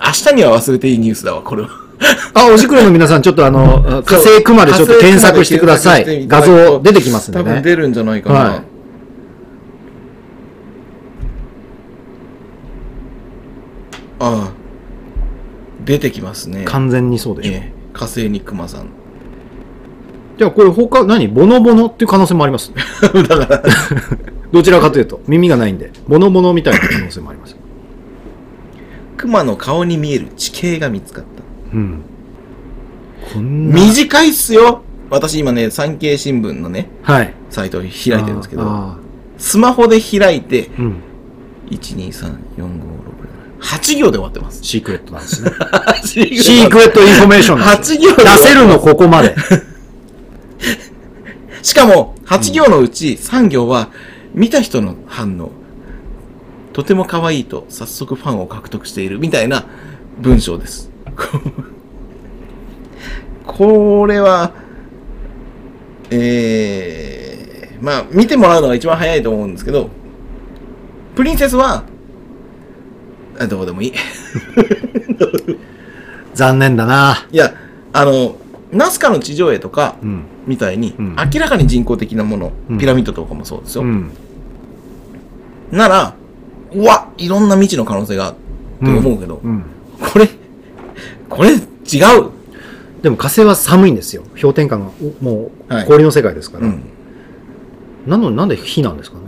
Speaker 2: 明日には忘れていいニュースだわ、これは。
Speaker 1: あ、おしくろの皆さん、ちょっとあの、火星熊でちょっと検索してください。画像出てきますんでね。
Speaker 2: 多分出るんじゃないかな。
Speaker 1: はい
Speaker 2: ああ。出てきますね。
Speaker 1: 完全にそうでしょ。
Speaker 2: ええ火星に熊さん。
Speaker 1: じゃあこれ他、何？ボノボノっていう可能性もあります。
Speaker 2: だから、
Speaker 1: どちらかというと、耳がないんで、ボノボノみたいな可能性もあります。
Speaker 2: 熊の顔に見える地形が見つかった。
Speaker 1: うん。こんな。
Speaker 2: 短いっすよ私今ね、産経新聞のね、
Speaker 1: はい。
Speaker 2: サイトを開いてるんですけど、
Speaker 1: あ
Speaker 2: スマホで開いて、
Speaker 1: ーうん。
Speaker 2: 1、2、3、4、5、6、8行で終わってます。
Speaker 1: シークレットなんですね。
Speaker 2: シー
Speaker 1: シークレットインフォメーションなんです
Speaker 2: 8行
Speaker 1: 出せるのここまで。
Speaker 2: しかも、8行のうち3行は、見た人の反応。とても可愛いと、早速ファンを獲得しているみたいな文章です。これは、えー、まあ、見てもらうのが一番早いと思うんですけど、プリンセスは、あどうでもいい。
Speaker 1: 残念だな。
Speaker 2: いや、あの、ナスカの地上絵とか、
Speaker 1: うん。
Speaker 2: みたいに、
Speaker 1: うん
Speaker 2: 明らかに人工的なもの、
Speaker 1: うん
Speaker 2: ピラミッドとかもそうですよ。
Speaker 1: うん。
Speaker 2: なら、うわ、いろんな未知の可能性があるって思うけど、
Speaker 1: うん。
Speaker 2: これ、これ違う。
Speaker 1: でも火星は寒いんですよ。氷点下が、おも
Speaker 2: はい
Speaker 1: う氷の世界ですから。
Speaker 2: うん。
Speaker 1: なのになんで火なんですかね？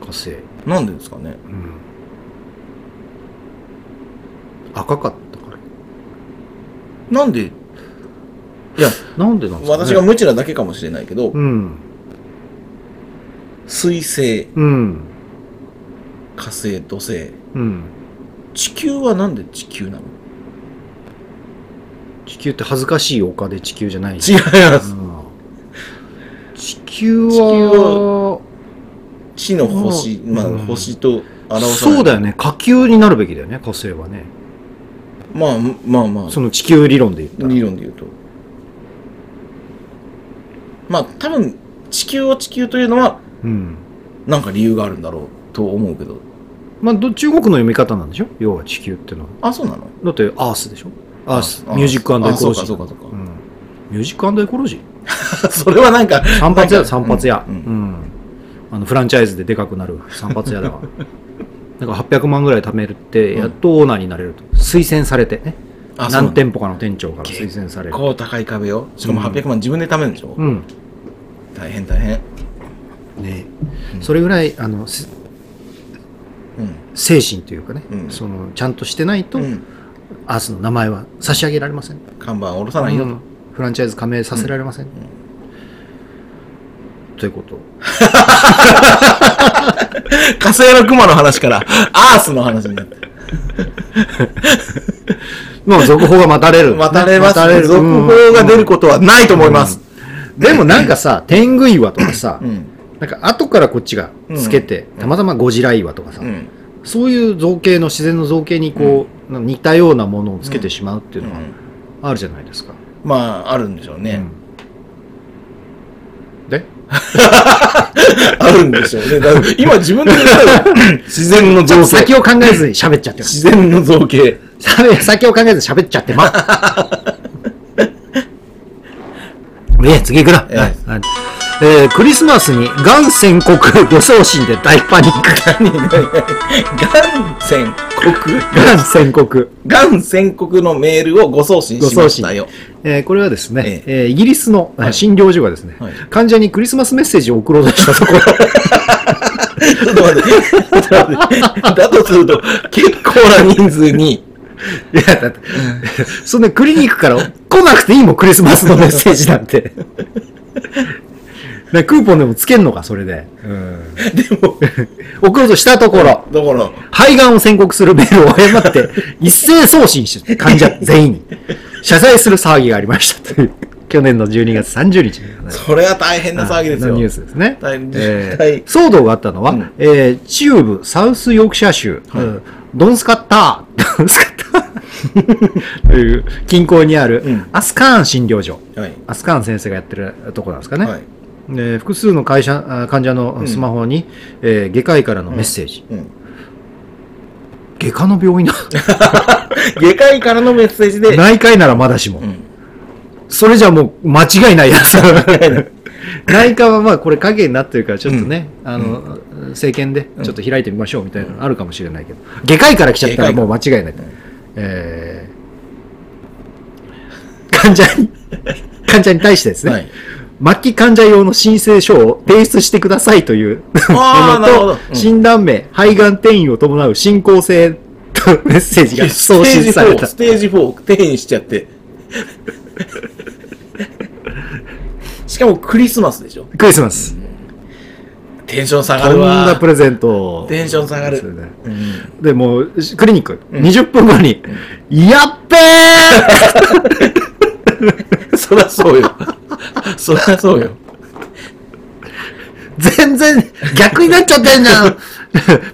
Speaker 1: 火星。
Speaker 2: なんでですかね？
Speaker 1: うん。赤かったから。
Speaker 2: なんで、いや、
Speaker 1: なんでなんですかね？
Speaker 2: 私が無知なだけかもしれないけど、
Speaker 1: うん。
Speaker 2: 水星、
Speaker 1: うん。
Speaker 2: 火星、土星、
Speaker 1: うん。
Speaker 2: 地球はなんで地球なの？
Speaker 1: 地球って恥ずかしい丘で地球じゃない
Speaker 2: 違います。
Speaker 1: うん地球
Speaker 2: 地球
Speaker 1: は、
Speaker 2: 地の星、まあ、
Speaker 1: うん
Speaker 2: 星と表さ
Speaker 1: そうだよね。火球になるべきだよね、火星はね。
Speaker 2: まあ、まあまあ、
Speaker 1: その地球理論で言ったら。
Speaker 2: 理論で言うと。まあ、多分、地球を地球というのは、
Speaker 1: うん。
Speaker 2: なんか理由があるんだろうと思うけど。
Speaker 1: まあ、ど中国の読み方なんでしょ？要は地球ってのは。
Speaker 2: あ、そうなの？
Speaker 1: だって、アースでしょ？
Speaker 2: あ
Speaker 1: ミュージックエコロジー。
Speaker 2: あそうかそうかそうか
Speaker 1: んミュージックエコロジー？
Speaker 2: それはなんか、
Speaker 1: 散髪屋、散髪屋。
Speaker 2: う
Speaker 1: うんん。あの、フランチャイズででかくなる散髪屋だわ。なんか800万ぐらい貯めるって、やっとオーナーになれると。推薦されてね。何店舗かの店長から推薦される。
Speaker 2: こう高い壁を。しかも
Speaker 1: うん
Speaker 2: 800万自分で貯めるんでしょ、
Speaker 1: うん。
Speaker 2: 大変大変。
Speaker 1: ねそれぐらい、あの、す
Speaker 2: うん。
Speaker 1: 精神というかね、
Speaker 2: うん
Speaker 1: その、ちゃんとしてないと、
Speaker 2: うん。
Speaker 1: アースの名前は差し上げられません。
Speaker 2: 看板下ろさないよと。
Speaker 1: うんフランチャイズ加盟させられません。ということ。
Speaker 2: 火星の熊の話から、アースの話になって。
Speaker 1: まあ、続報が待たれる。
Speaker 2: 待たれます
Speaker 1: 待たれる
Speaker 2: 続報が出ることはないと思います。
Speaker 1: でもなんかさ、天狗岩とかさ、
Speaker 2: うん。
Speaker 1: なんか後からこっちがつけて、たまたまゴジラ岩とかさ、
Speaker 2: うん。
Speaker 1: そういう造形の自然の造形にこう、似たようなものをつけてしまうっていうのはあるじゃないですか。
Speaker 2: まあ、あるんでしょうね。
Speaker 1: うんで？
Speaker 2: あるんでしょうね。今自分で言ったら 自然の造形。
Speaker 1: と先を考えずに喋っちゃってます。
Speaker 2: 自然の造形。
Speaker 1: 先を考えずに喋っちゃってます。ね次行くな。はいえークリスマスにガン宣告誤送信で大パニック。
Speaker 2: ガン宣告？
Speaker 1: ガン宣告。
Speaker 2: ガン宣告のメールをご送信しましたよ。
Speaker 1: えーこれはですね、
Speaker 2: え
Speaker 1: えーイギリスの
Speaker 2: はい
Speaker 1: 診療所がですね、
Speaker 2: はい
Speaker 1: 患者にクリスマスメッセージを送ろうとしたところ、
Speaker 2: ちょっと待って。ちょっと待って。だとすると、結構な人数に、
Speaker 1: いや、だって、そんなクリニックから来なくていいもん、クリスマスのメッセージなんて。ねクーポンでもつけんのか、それで。
Speaker 2: でも、
Speaker 1: 送ろうとしたところ、
Speaker 2: だから、
Speaker 1: 肺がんを宣告するメールを誤って、一斉送信して、患者全員に、謝罪する騒ぎがありましたという。去年の12月30日に、
Speaker 2: それは大変な騒ぎですよ。
Speaker 1: のニュースですね。
Speaker 2: 大
Speaker 1: えー
Speaker 2: 大
Speaker 1: 騒動があったのは、
Speaker 2: うん
Speaker 1: えー中部サウスヨークシャー州、
Speaker 2: はい
Speaker 1: うんドンスカッター、ドンスカッターという近郊にある
Speaker 2: うん
Speaker 1: アスカーン診療所、
Speaker 2: はい。
Speaker 1: アスカーン先生がやってるところなんですかね。
Speaker 2: はい。
Speaker 1: で複数の会社あ患者のスマホに、えー外科医からのメッセージ。
Speaker 2: うん。
Speaker 1: 外科の病院だ。
Speaker 2: 外科医からのメッセージで、
Speaker 1: 内科医ならまだしも。
Speaker 2: うん
Speaker 1: それじゃもう間違いないやつ。内科はまあこれ影になってるからちょっとね、あの、政権でちょっと開いてみましょうみたいなのあるかもしれないけど、外科医から来ちゃったらもう間違いない。えー患者に、患者に対してですね、
Speaker 2: はい。
Speaker 1: 末期患者用の申請書を提出してくださいという ものと
Speaker 2: うん。
Speaker 1: 診断名、肺がん転移を伴う進行性とメッセージが送信された。
Speaker 2: ス。テージ4、ステージ4、転移しちゃって。しかもクリスマスでしょ？
Speaker 1: クリスマス。
Speaker 2: テンション下が
Speaker 1: こん
Speaker 2: るわ。
Speaker 1: なプレゼント。を
Speaker 2: テンション下がる。
Speaker 1: でもう、クリニック、
Speaker 2: ん。
Speaker 1: 20分後に、やっべー
Speaker 2: そりゃそうよ。そりゃそうよ。
Speaker 1: 全然逆になっちゃってんじゃん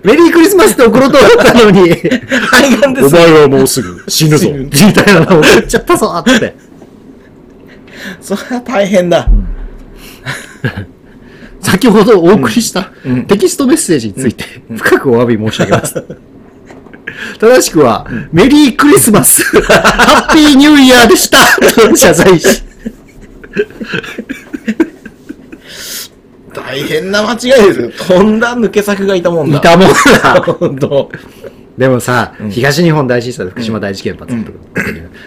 Speaker 1: メリークリスマスって送ろうと思ったのに、
Speaker 2: 肺がんです。
Speaker 1: 前はもうすぐ死ぬぞ
Speaker 2: 死ぬ
Speaker 1: みたいなのを送っちゃったぞって。
Speaker 2: そりゃ大変だ。
Speaker 1: 先ほどお送りした
Speaker 2: うん
Speaker 1: テキストメッセージについて深くお詫び申し上げます。正しくは、メリークリスマス、ハッピーニューイヤーでした。と謝罪し、
Speaker 2: 大変な間違いです。よ。とんだ抜け作がいたもんだ。
Speaker 1: いたもんだ。
Speaker 2: 本当。
Speaker 1: でもさ、東日本大震災で福島第一原発の。時、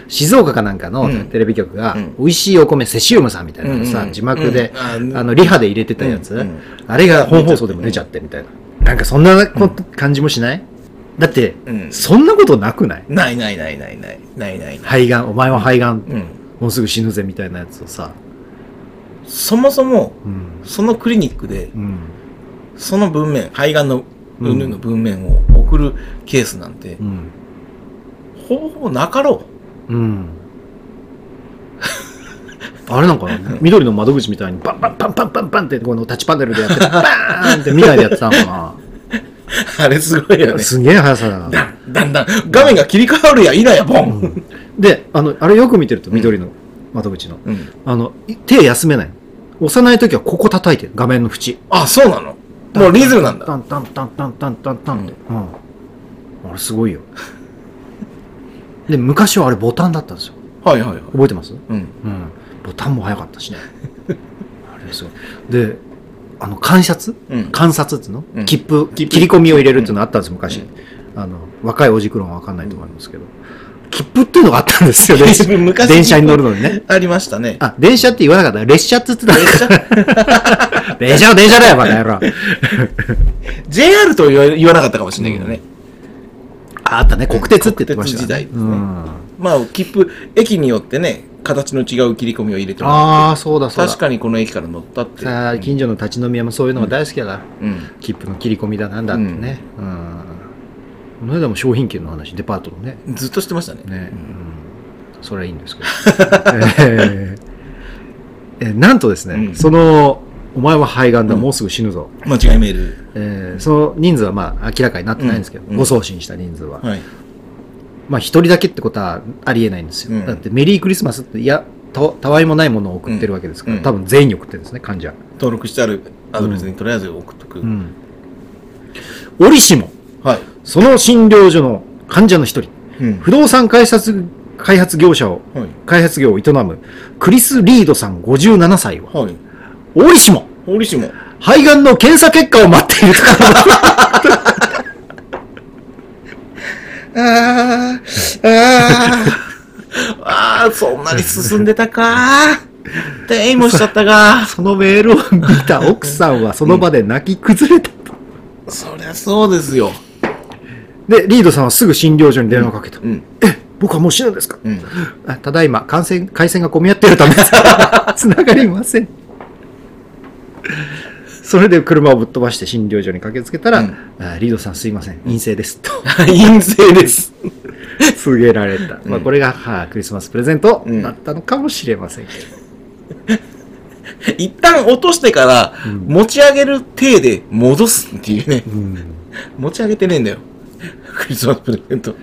Speaker 1: 静岡かなんかの
Speaker 2: うん。
Speaker 1: テレビ局が、
Speaker 2: うん。
Speaker 1: 美味しいお米セシウムさんみたいなのさ、
Speaker 2: うんうん
Speaker 1: 字幕で、
Speaker 2: うんあ
Speaker 1: あのリハで入れてたやつ、
Speaker 2: うんうん
Speaker 1: あれが本放送でも出ちゃってみたいな、なんかそんな感じもしない？だって、
Speaker 2: うん。
Speaker 1: そんなことなくない？
Speaker 2: ないないないないない。ないない。
Speaker 1: 肺がんお前は肺がん、
Speaker 2: うん。
Speaker 1: もうすぐ死ぬぜみたいなやつをさ、
Speaker 2: そもそも、
Speaker 1: うん。
Speaker 2: そのクリニックで、
Speaker 1: うん。
Speaker 2: その文面、肺がんの、うん。ぬんの文面を送るケースなんて、
Speaker 1: うん。
Speaker 2: ほぼほぼなかろ
Speaker 1: う。ん。あれなんかな？緑の窓口みたいにバンバンバンバンバンバンってこのタッチパネルでやって バーンって見ないでやってたのか
Speaker 2: う。あれすごいよ
Speaker 1: な
Speaker 2: ね。
Speaker 1: すげえ速さだな。
Speaker 2: だんだんだん、画面が切り替わるや否や、ボン。
Speaker 1: であのあれよく見てると緑の窓口の、
Speaker 2: うん。
Speaker 1: あのい手休めない。押さないときはここ叩いてる画面の縁。
Speaker 2: あ、そうなの？もうリズムなんだ。
Speaker 1: タンタンタンタンタンタンタンって、うん。あれすごいよ。で昔はあれボタンだったんですよ。
Speaker 2: はいはいはい。
Speaker 1: 覚えてます？
Speaker 2: うん。
Speaker 1: うん、ボタンも早かったしね。あれすごい。であの観察、
Speaker 2: うん。
Speaker 1: 観察っていうの、
Speaker 2: うん。
Speaker 1: 切符
Speaker 2: 切
Speaker 1: り込みを入れるっていうのあったんです昔、あの若いおじくろは分かんないと思いますけど、切符っていうのがあったんですよ電車。
Speaker 2: 昔
Speaker 1: 電車に乗るのにね。
Speaker 2: ありましたね。
Speaker 1: あ電車って言わなかった。列車って言ってた。電車は電車だよバカ野郎。
Speaker 2: JR と言わ言わなかったかもしれないけどね。
Speaker 1: ああったね国鉄って言ってました
Speaker 2: 国鉄時代ですね。
Speaker 1: うん、
Speaker 2: まあ、切符、駅によってね、形の違う切り込みを入れてもら
Speaker 1: ああ
Speaker 2: っ
Speaker 1: そうだ
Speaker 2: て、
Speaker 1: そうだ
Speaker 2: 確かにこの駅から乗ったって。
Speaker 1: さあ近所の立ち飲み屋もそういうのが大好きだから、
Speaker 2: うん。
Speaker 1: 切符の切り込みだなんだってね。うん。この間も商品券の話、デパートのね。
Speaker 2: ずっとしてましたね。
Speaker 1: ね。うん。それはいいんですけど。えーえーなんとですね、
Speaker 2: うん
Speaker 1: その、お前は肺がんだ、
Speaker 2: うん
Speaker 1: もうすぐ死ぬぞ。
Speaker 2: 間違いメール。
Speaker 1: えーその人数はまあ明らかになってないんですけど、
Speaker 2: うん
Speaker 1: ご送信した人数は。
Speaker 2: はい。
Speaker 1: まあ一人だけってことはありえないんですよ。
Speaker 2: うん
Speaker 1: だってメリークリスマスって、いや、たたわいもないものを送ってるわけですから、
Speaker 2: うん
Speaker 1: 多分全員に送ってるんですね、患者。
Speaker 2: 登録してあるアドレスにとりあえず送っとく。
Speaker 1: うん。折しも、
Speaker 2: はい。
Speaker 1: その診療所の患者の一人、
Speaker 2: うん。
Speaker 1: 不動産開発開発業者を、
Speaker 2: はい。
Speaker 1: 開発業を営むクリス・リードさん57歳は、
Speaker 2: はい。
Speaker 1: 折しも、
Speaker 2: 折しも。
Speaker 1: 肺がんの検査結果を待っていると
Speaker 2: あー、あー、あー、そんなに進んでたか 転移もしちゃったか
Speaker 1: そのメールを見た奥さんはその場で泣き崩れたと。
Speaker 2: そりゃそうですよ。
Speaker 1: で、リードさんはすぐ診療所に電話をかけた。
Speaker 2: うん。
Speaker 1: え、僕はもう死ぬんですか、
Speaker 2: うん。
Speaker 1: あただいま、感染、回線が混み合っているため、つながりません。それで車をぶっ飛ばして診療所に駆けつけたら、
Speaker 2: うん
Speaker 1: あリードさんすいません、陰性です。と
Speaker 2: 陰性です。
Speaker 1: 告げられた。まあ、
Speaker 2: うん
Speaker 1: これが、はあ、クリスマスプレゼント
Speaker 2: うん
Speaker 1: だったのかもしれませんけど。
Speaker 2: 一旦落としてから、持ち上げる体で戻すっていうね。持ち上げてねえんだよ。クリスマスプレゼント。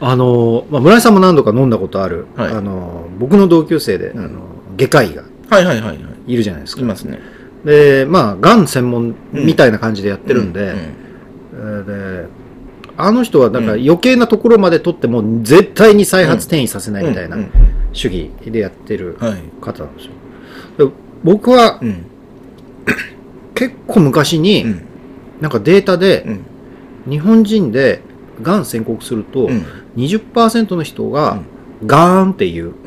Speaker 1: あの、まあ、村井さんも何度か飲んだことある、
Speaker 2: はい
Speaker 1: あの、僕の同級生で、
Speaker 2: ん
Speaker 1: あの、外科医が
Speaker 2: はいはいはいはい。
Speaker 1: いるじゃないですか。
Speaker 2: いますね。
Speaker 1: で、まあ、がん専門みたいな感じでやってるんで、で、あの人は、なんか余計なところまで取っても、絶対に再発転移させないみたいな
Speaker 2: うんうん
Speaker 1: 主義でやってる
Speaker 2: はい。
Speaker 1: 方なんですよ。で僕は
Speaker 2: うん。
Speaker 1: 結構昔に、
Speaker 2: うん。
Speaker 1: なんかデータで、
Speaker 2: うん。
Speaker 1: 日本人でがん宣告すると、
Speaker 2: うん
Speaker 1: 20%の人が、ガーンっていう、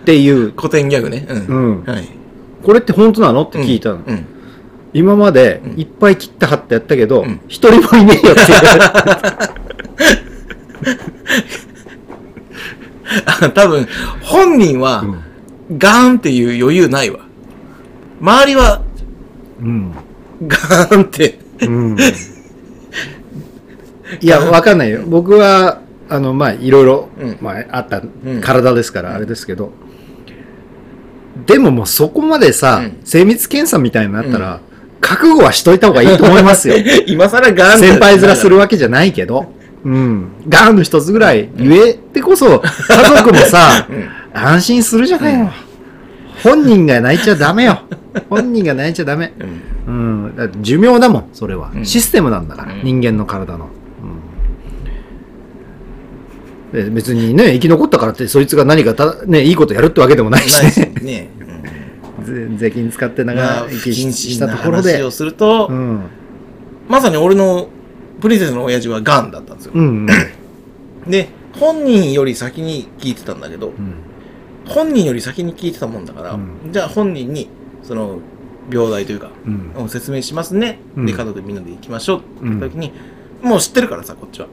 Speaker 1: っていう、
Speaker 2: 古典ギャグね。うん。
Speaker 1: うん
Speaker 2: はい。
Speaker 1: これって本当なの？って聞いたの。
Speaker 2: うん。
Speaker 1: 今までいっぱい切った貼ってやったけど
Speaker 2: ん、
Speaker 1: 一、人もいねえよっていう。
Speaker 2: あ多分、本人は、ガーンっていう余裕ないわ。周りは、
Speaker 1: うん。
Speaker 2: ガーンって。
Speaker 1: うん。いや、わかんないよ。僕は、あの、まあ、いろいろ、
Speaker 2: うん
Speaker 1: まあ、あった
Speaker 2: ん
Speaker 1: 体ですから、あれですけど、でももうそこまでさ、
Speaker 2: うん
Speaker 1: 精密検査みたいになったら、覚悟はしといた方がいいと思いますよ。
Speaker 2: 今更ガーン。
Speaker 1: 先輩面するわけじゃないけど。うん。ガンの一つぐらい言えてこそ、家族もさ、安心するじゃないよ。本人が泣いちゃダメよ。本人が泣いちゃダメ。
Speaker 2: うん。
Speaker 1: うん。だって寿命だもん、それは。
Speaker 2: うん
Speaker 1: システムなんだから、
Speaker 2: うん
Speaker 1: 人間の体の。別にね、生き残ったからって、そいつが何かた、ね、いいことやるってわけでもないしね。
Speaker 2: ね。
Speaker 1: ぜ税金使って長生き
Speaker 2: 謹
Speaker 1: したところで
Speaker 2: 話を。すると
Speaker 1: う、ん。
Speaker 2: まさに俺のプリンセスの親父はガンだったんですよ。
Speaker 1: うん。
Speaker 2: で、本人より先に聞いてたんだけど、
Speaker 1: うん
Speaker 2: 本人より先に聞いてたもんだから、
Speaker 1: うん
Speaker 2: じゃあ本人に、その、病態というか、
Speaker 1: うん。
Speaker 2: 説明しますね。
Speaker 1: うん
Speaker 2: で、家族でみんなで行きましょうって言った時に、もう知ってるからさ、こっちは。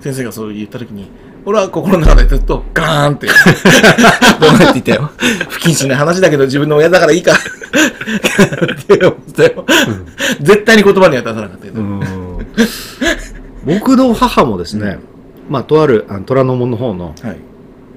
Speaker 2: 先生がそう言った時に、俺は心の中でずっとガーンって、どうなって言ったよ。不謹慎な話だけど自分の親だからいいか。って思ったよ。絶対に言葉には出さなかったけど。
Speaker 1: うん。僕の母もですね、まあ、とあるあの虎ノ門の方の、
Speaker 2: はい。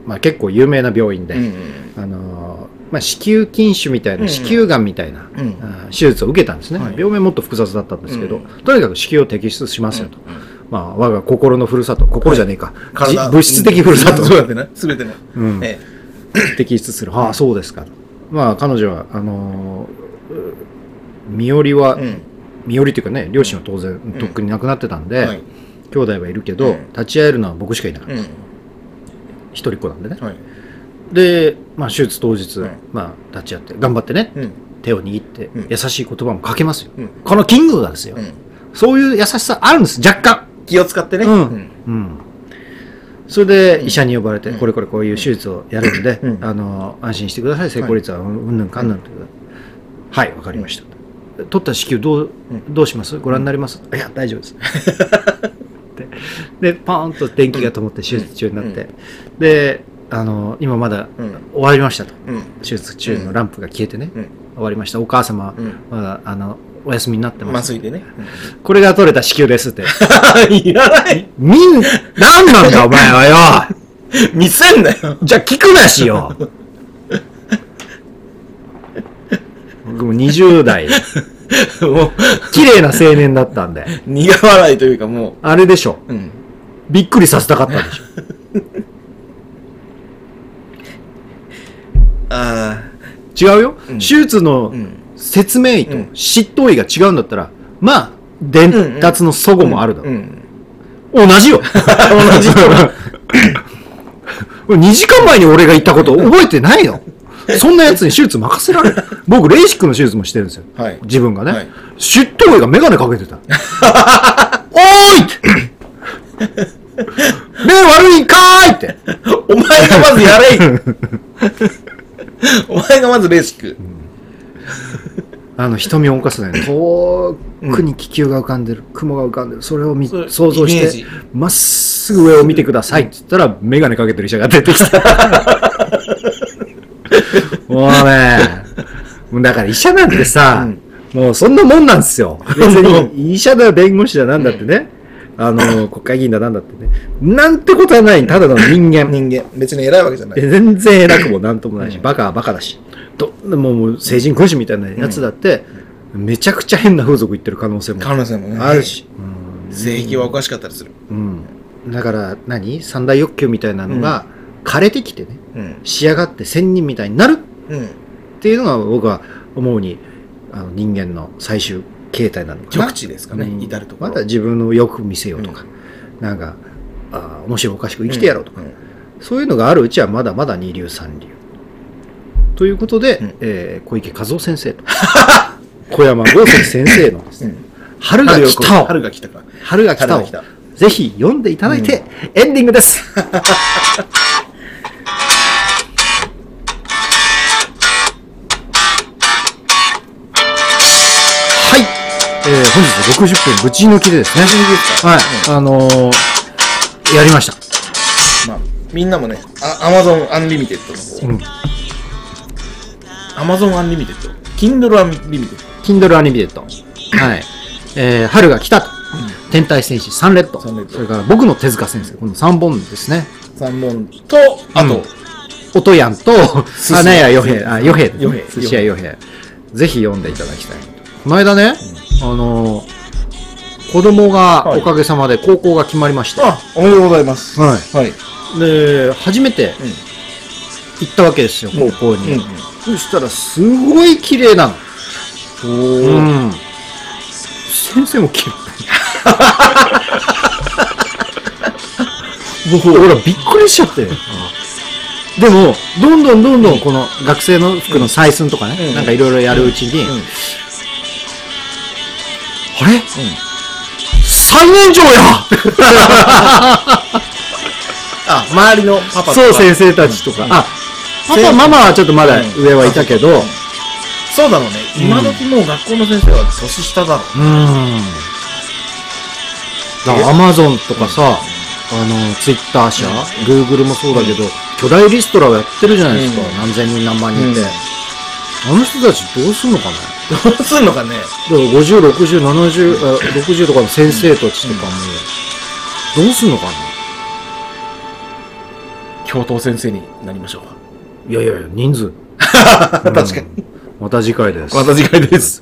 Speaker 1: まあ、結構有名な病院で、
Speaker 2: うん
Speaker 1: あのーまあ、子宮筋腫みたいな、
Speaker 2: うん
Speaker 1: 子宮がんみたいな、
Speaker 2: うん。
Speaker 1: あー手術を受けたんですね、
Speaker 2: はい。
Speaker 1: 病名もっと複雑だったんですけど、
Speaker 2: うん。
Speaker 1: とにかく子宮を摘出しますよと、
Speaker 2: うん
Speaker 1: まあ、我が心のふるさと心じゃねえか、じ
Speaker 2: 体。
Speaker 1: 物質的ふるさと、
Speaker 2: そうだってな。すべての。
Speaker 1: うん。
Speaker 2: え
Speaker 1: 摘出する。ああそうですか。まあ彼女はあのーう身寄りは、
Speaker 2: えうん。
Speaker 1: 身寄りというかね両親は当然とっくに亡くなってたんで、
Speaker 2: はい。
Speaker 1: 兄弟はいるけど、
Speaker 2: うん。
Speaker 1: 立ち会えるのは僕しかいなかった、
Speaker 2: うん。
Speaker 1: 一人っ子なんでね、
Speaker 2: はい。
Speaker 1: で、まあ、手術当日、
Speaker 2: うん。
Speaker 1: まあ、立ち会って頑張ってね、
Speaker 2: うん。
Speaker 1: 手を握って、
Speaker 2: うん。
Speaker 1: 優しい言葉もかけますよ、
Speaker 2: うん。
Speaker 1: このキングがですよ、
Speaker 2: うん。
Speaker 1: そういう優しさあるんです若干
Speaker 2: 気を使ってね。
Speaker 1: うん。
Speaker 2: うん。
Speaker 1: うん。それで医者に呼ばれて、
Speaker 2: うん。
Speaker 1: これこれこういう手術をやるんで、
Speaker 2: うん。
Speaker 1: あの安心してください。成功率はうんぬんかんぬんってはい。わかりました、取った子宮どう
Speaker 2: うん。
Speaker 1: どうします？ご覧になります、いや大丈夫です。ででパーンと電気が灯って手術中になって、であの今まだ
Speaker 2: うん。
Speaker 1: 終わりましたと。
Speaker 2: うん。
Speaker 1: 手術中のランプが消えてね、
Speaker 2: うん。
Speaker 1: 終わりました。お母様、
Speaker 2: うん。
Speaker 1: まだあのお休みになってます。
Speaker 2: 麻酔でね。
Speaker 1: これが取れた子宮ですって。
Speaker 2: いらない。
Speaker 1: みんなんなんだお前はよ。
Speaker 2: 見せんなよ。
Speaker 1: じゃあ聞くなしよ。僕も20代。
Speaker 2: もう、
Speaker 1: 綺麗な青年だったんで。
Speaker 2: 苦笑いというかも
Speaker 1: あれでしょ。
Speaker 2: う、うん。
Speaker 1: びっくりさせたかったでしょ。
Speaker 2: あ
Speaker 1: 違うよ、
Speaker 2: うん。
Speaker 1: 手術の
Speaker 2: あ、うん。
Speaker 1: 説明医と
Speaker 2: うん。
Speaker 1: 執刀医が違うんだったらまあ伝達の齟齬もあるだろう、
Speaker 2: うん。
Speaker 1: 同じよ。同じよ。2時間前に俺が言ったこと覚えてないの。そんな奴に手術任せられる。僕レーシックの手術もしてるんですよ。
Speaker 2: はい。
Speaker 1: 自分がね、
Speaker 2: はい。
Speaker 1: 執刀医がメガネかけてた。おーいって。目悪いんかーいって。
Speaker 2: お前がまずやれい。お前がまずレーシック。
Speaker 1: あの瞳を動かすね。遠くに気球が浮かんでる、雲が浮かんでる。それを見
Speaker 2: それ
Speaker 1: 想像してまっすぐ上を見てください。って言ったらメガネかけてる医者が出てきた。もうねだから医者なんてさ、もうそんなもんなんですよ。別に医者だ弁護士だなんだってね、あの、国会議員だなんだってね。なんてことはない、ただの人間。
Speaker 2: 人間。別に偉いわけじゃない。
Speaker 1: で全然偉くもなんともないし、
Speaker 2: うん
Speaker 1: バカはバカだし。どもうもう成人君子みたいなやつだって、めちゃくちゃ変な風俗行ってる可能性も。
Speaker 2: 可能性もね。
Speaker 1: あるし。
Speaker 2: 性癖はおかしかったりする。
Speaker 1: うん。だから何、三大欲求みたいなのが枯れてきてね、
Speaker 2: うん。
Speaker 1: 仕上がって仙人みたいになる。
Speaker 2: うん。
Speaker 1: っていうのが僕は思うにあの人間の最終形態なのかな。
Speaker 2: 極致ですかね。
Speaker 1: うん。
Speaker 2: 至るところ
Speaker 1: また自分の欲見せようとか、なんかあー面白おかしく生きてやろうとか、
Speaker 2: ん。
Speaker 1: そういうのがあるうちはまだまだ二流三流ということで、
Speaker 2: うん。
Speaker 1: えー小池和夫先生と。小山豪石先生のですね、
Speaker 2: うん。
Speaker 1: 春が来た。を
Speaker 2: 春が来たか。
Speaker 1: 春が来た。をぜひ読んでいただいて、エンディングです。はい、えー、本日60分ぶち抜きでですね。はい、あのーやりました。
Speaker 2: まあ、みんなもね、あ Amazon Unlimited の
Speaker 1: うん。
Speaker 2: 方、Amazon Unlimited、Kindle Unlimited?
Speaker 1: Kindle Unlimited。はい。えー、春が来たと。天体戦士サンレッド。
Speaker 2: ッド
Speaker 1: それから僕の手塚先生。この3本ですね。
Speaker 2: 3本と、あと、
Speaker 1: 音やんと、
Speaker 2: す
Speaker 1: あ、ねや、よへ、あ、よへ。
Speaker 2: よへ
Speaker 1: 寿司屋よへ。ぜひ読んでいただきたい。この間ね、あのー子供が
Speaker 2: はい
Speaker 1: おかげさまで高校が決まりまして、
Speaker 2: あ、おめでとうございます。
Speaker 1: は
Speaker 2: はい。
Speaker 1: い。で、初めて行ったわけですよ、高校に。
Speaker 2: うんうん
Speaker 1: そしたら、すごい綺麗なの。
Speaker 2: お
Speaker 1: う
Speaker 2: ー
Speaker 1: ん。先生も綺麗。僕、俺はびっくりしちゃって。でも、どんどんどんどんこの学生の服の採寸とかね、
Speaker 2: うん
Speaker 1: なんかいろいろやるうちに、
Speaker 2: うん
Speaker 1: あれ、最年長や
Speaker 2: あ、周りのパパとか
Speaker 1: そう、先生たちとか。あ、パパ、ママはちょっとまだ上はいたけど、
Speaker 2: うんそうだろうね。今時もう学校の先生は年下だろう。
Speaker 1: うん。だからアマゾンとかさ、あの、ツイッター社、グーグルもそうだけど、巨大リストラをやってるじゃないですか。
Speaker 2: うん
Speaker 1: 何千人何万人って。
Speaker 2: うん
Speaker 1: あの人たちどうすんのかね？
Speaker 2: どうすんのかね？
Speaker 1: だから50、60、70、あ60とかの先生たちとかも、どうすんのかな
Speaker 2: 教頭先生になりましょう。
Speaker 1: いやいやいや、人数。
Speaker 2: 確かに。
Speaker 1: また次回です。
Speaker 2: また次回です。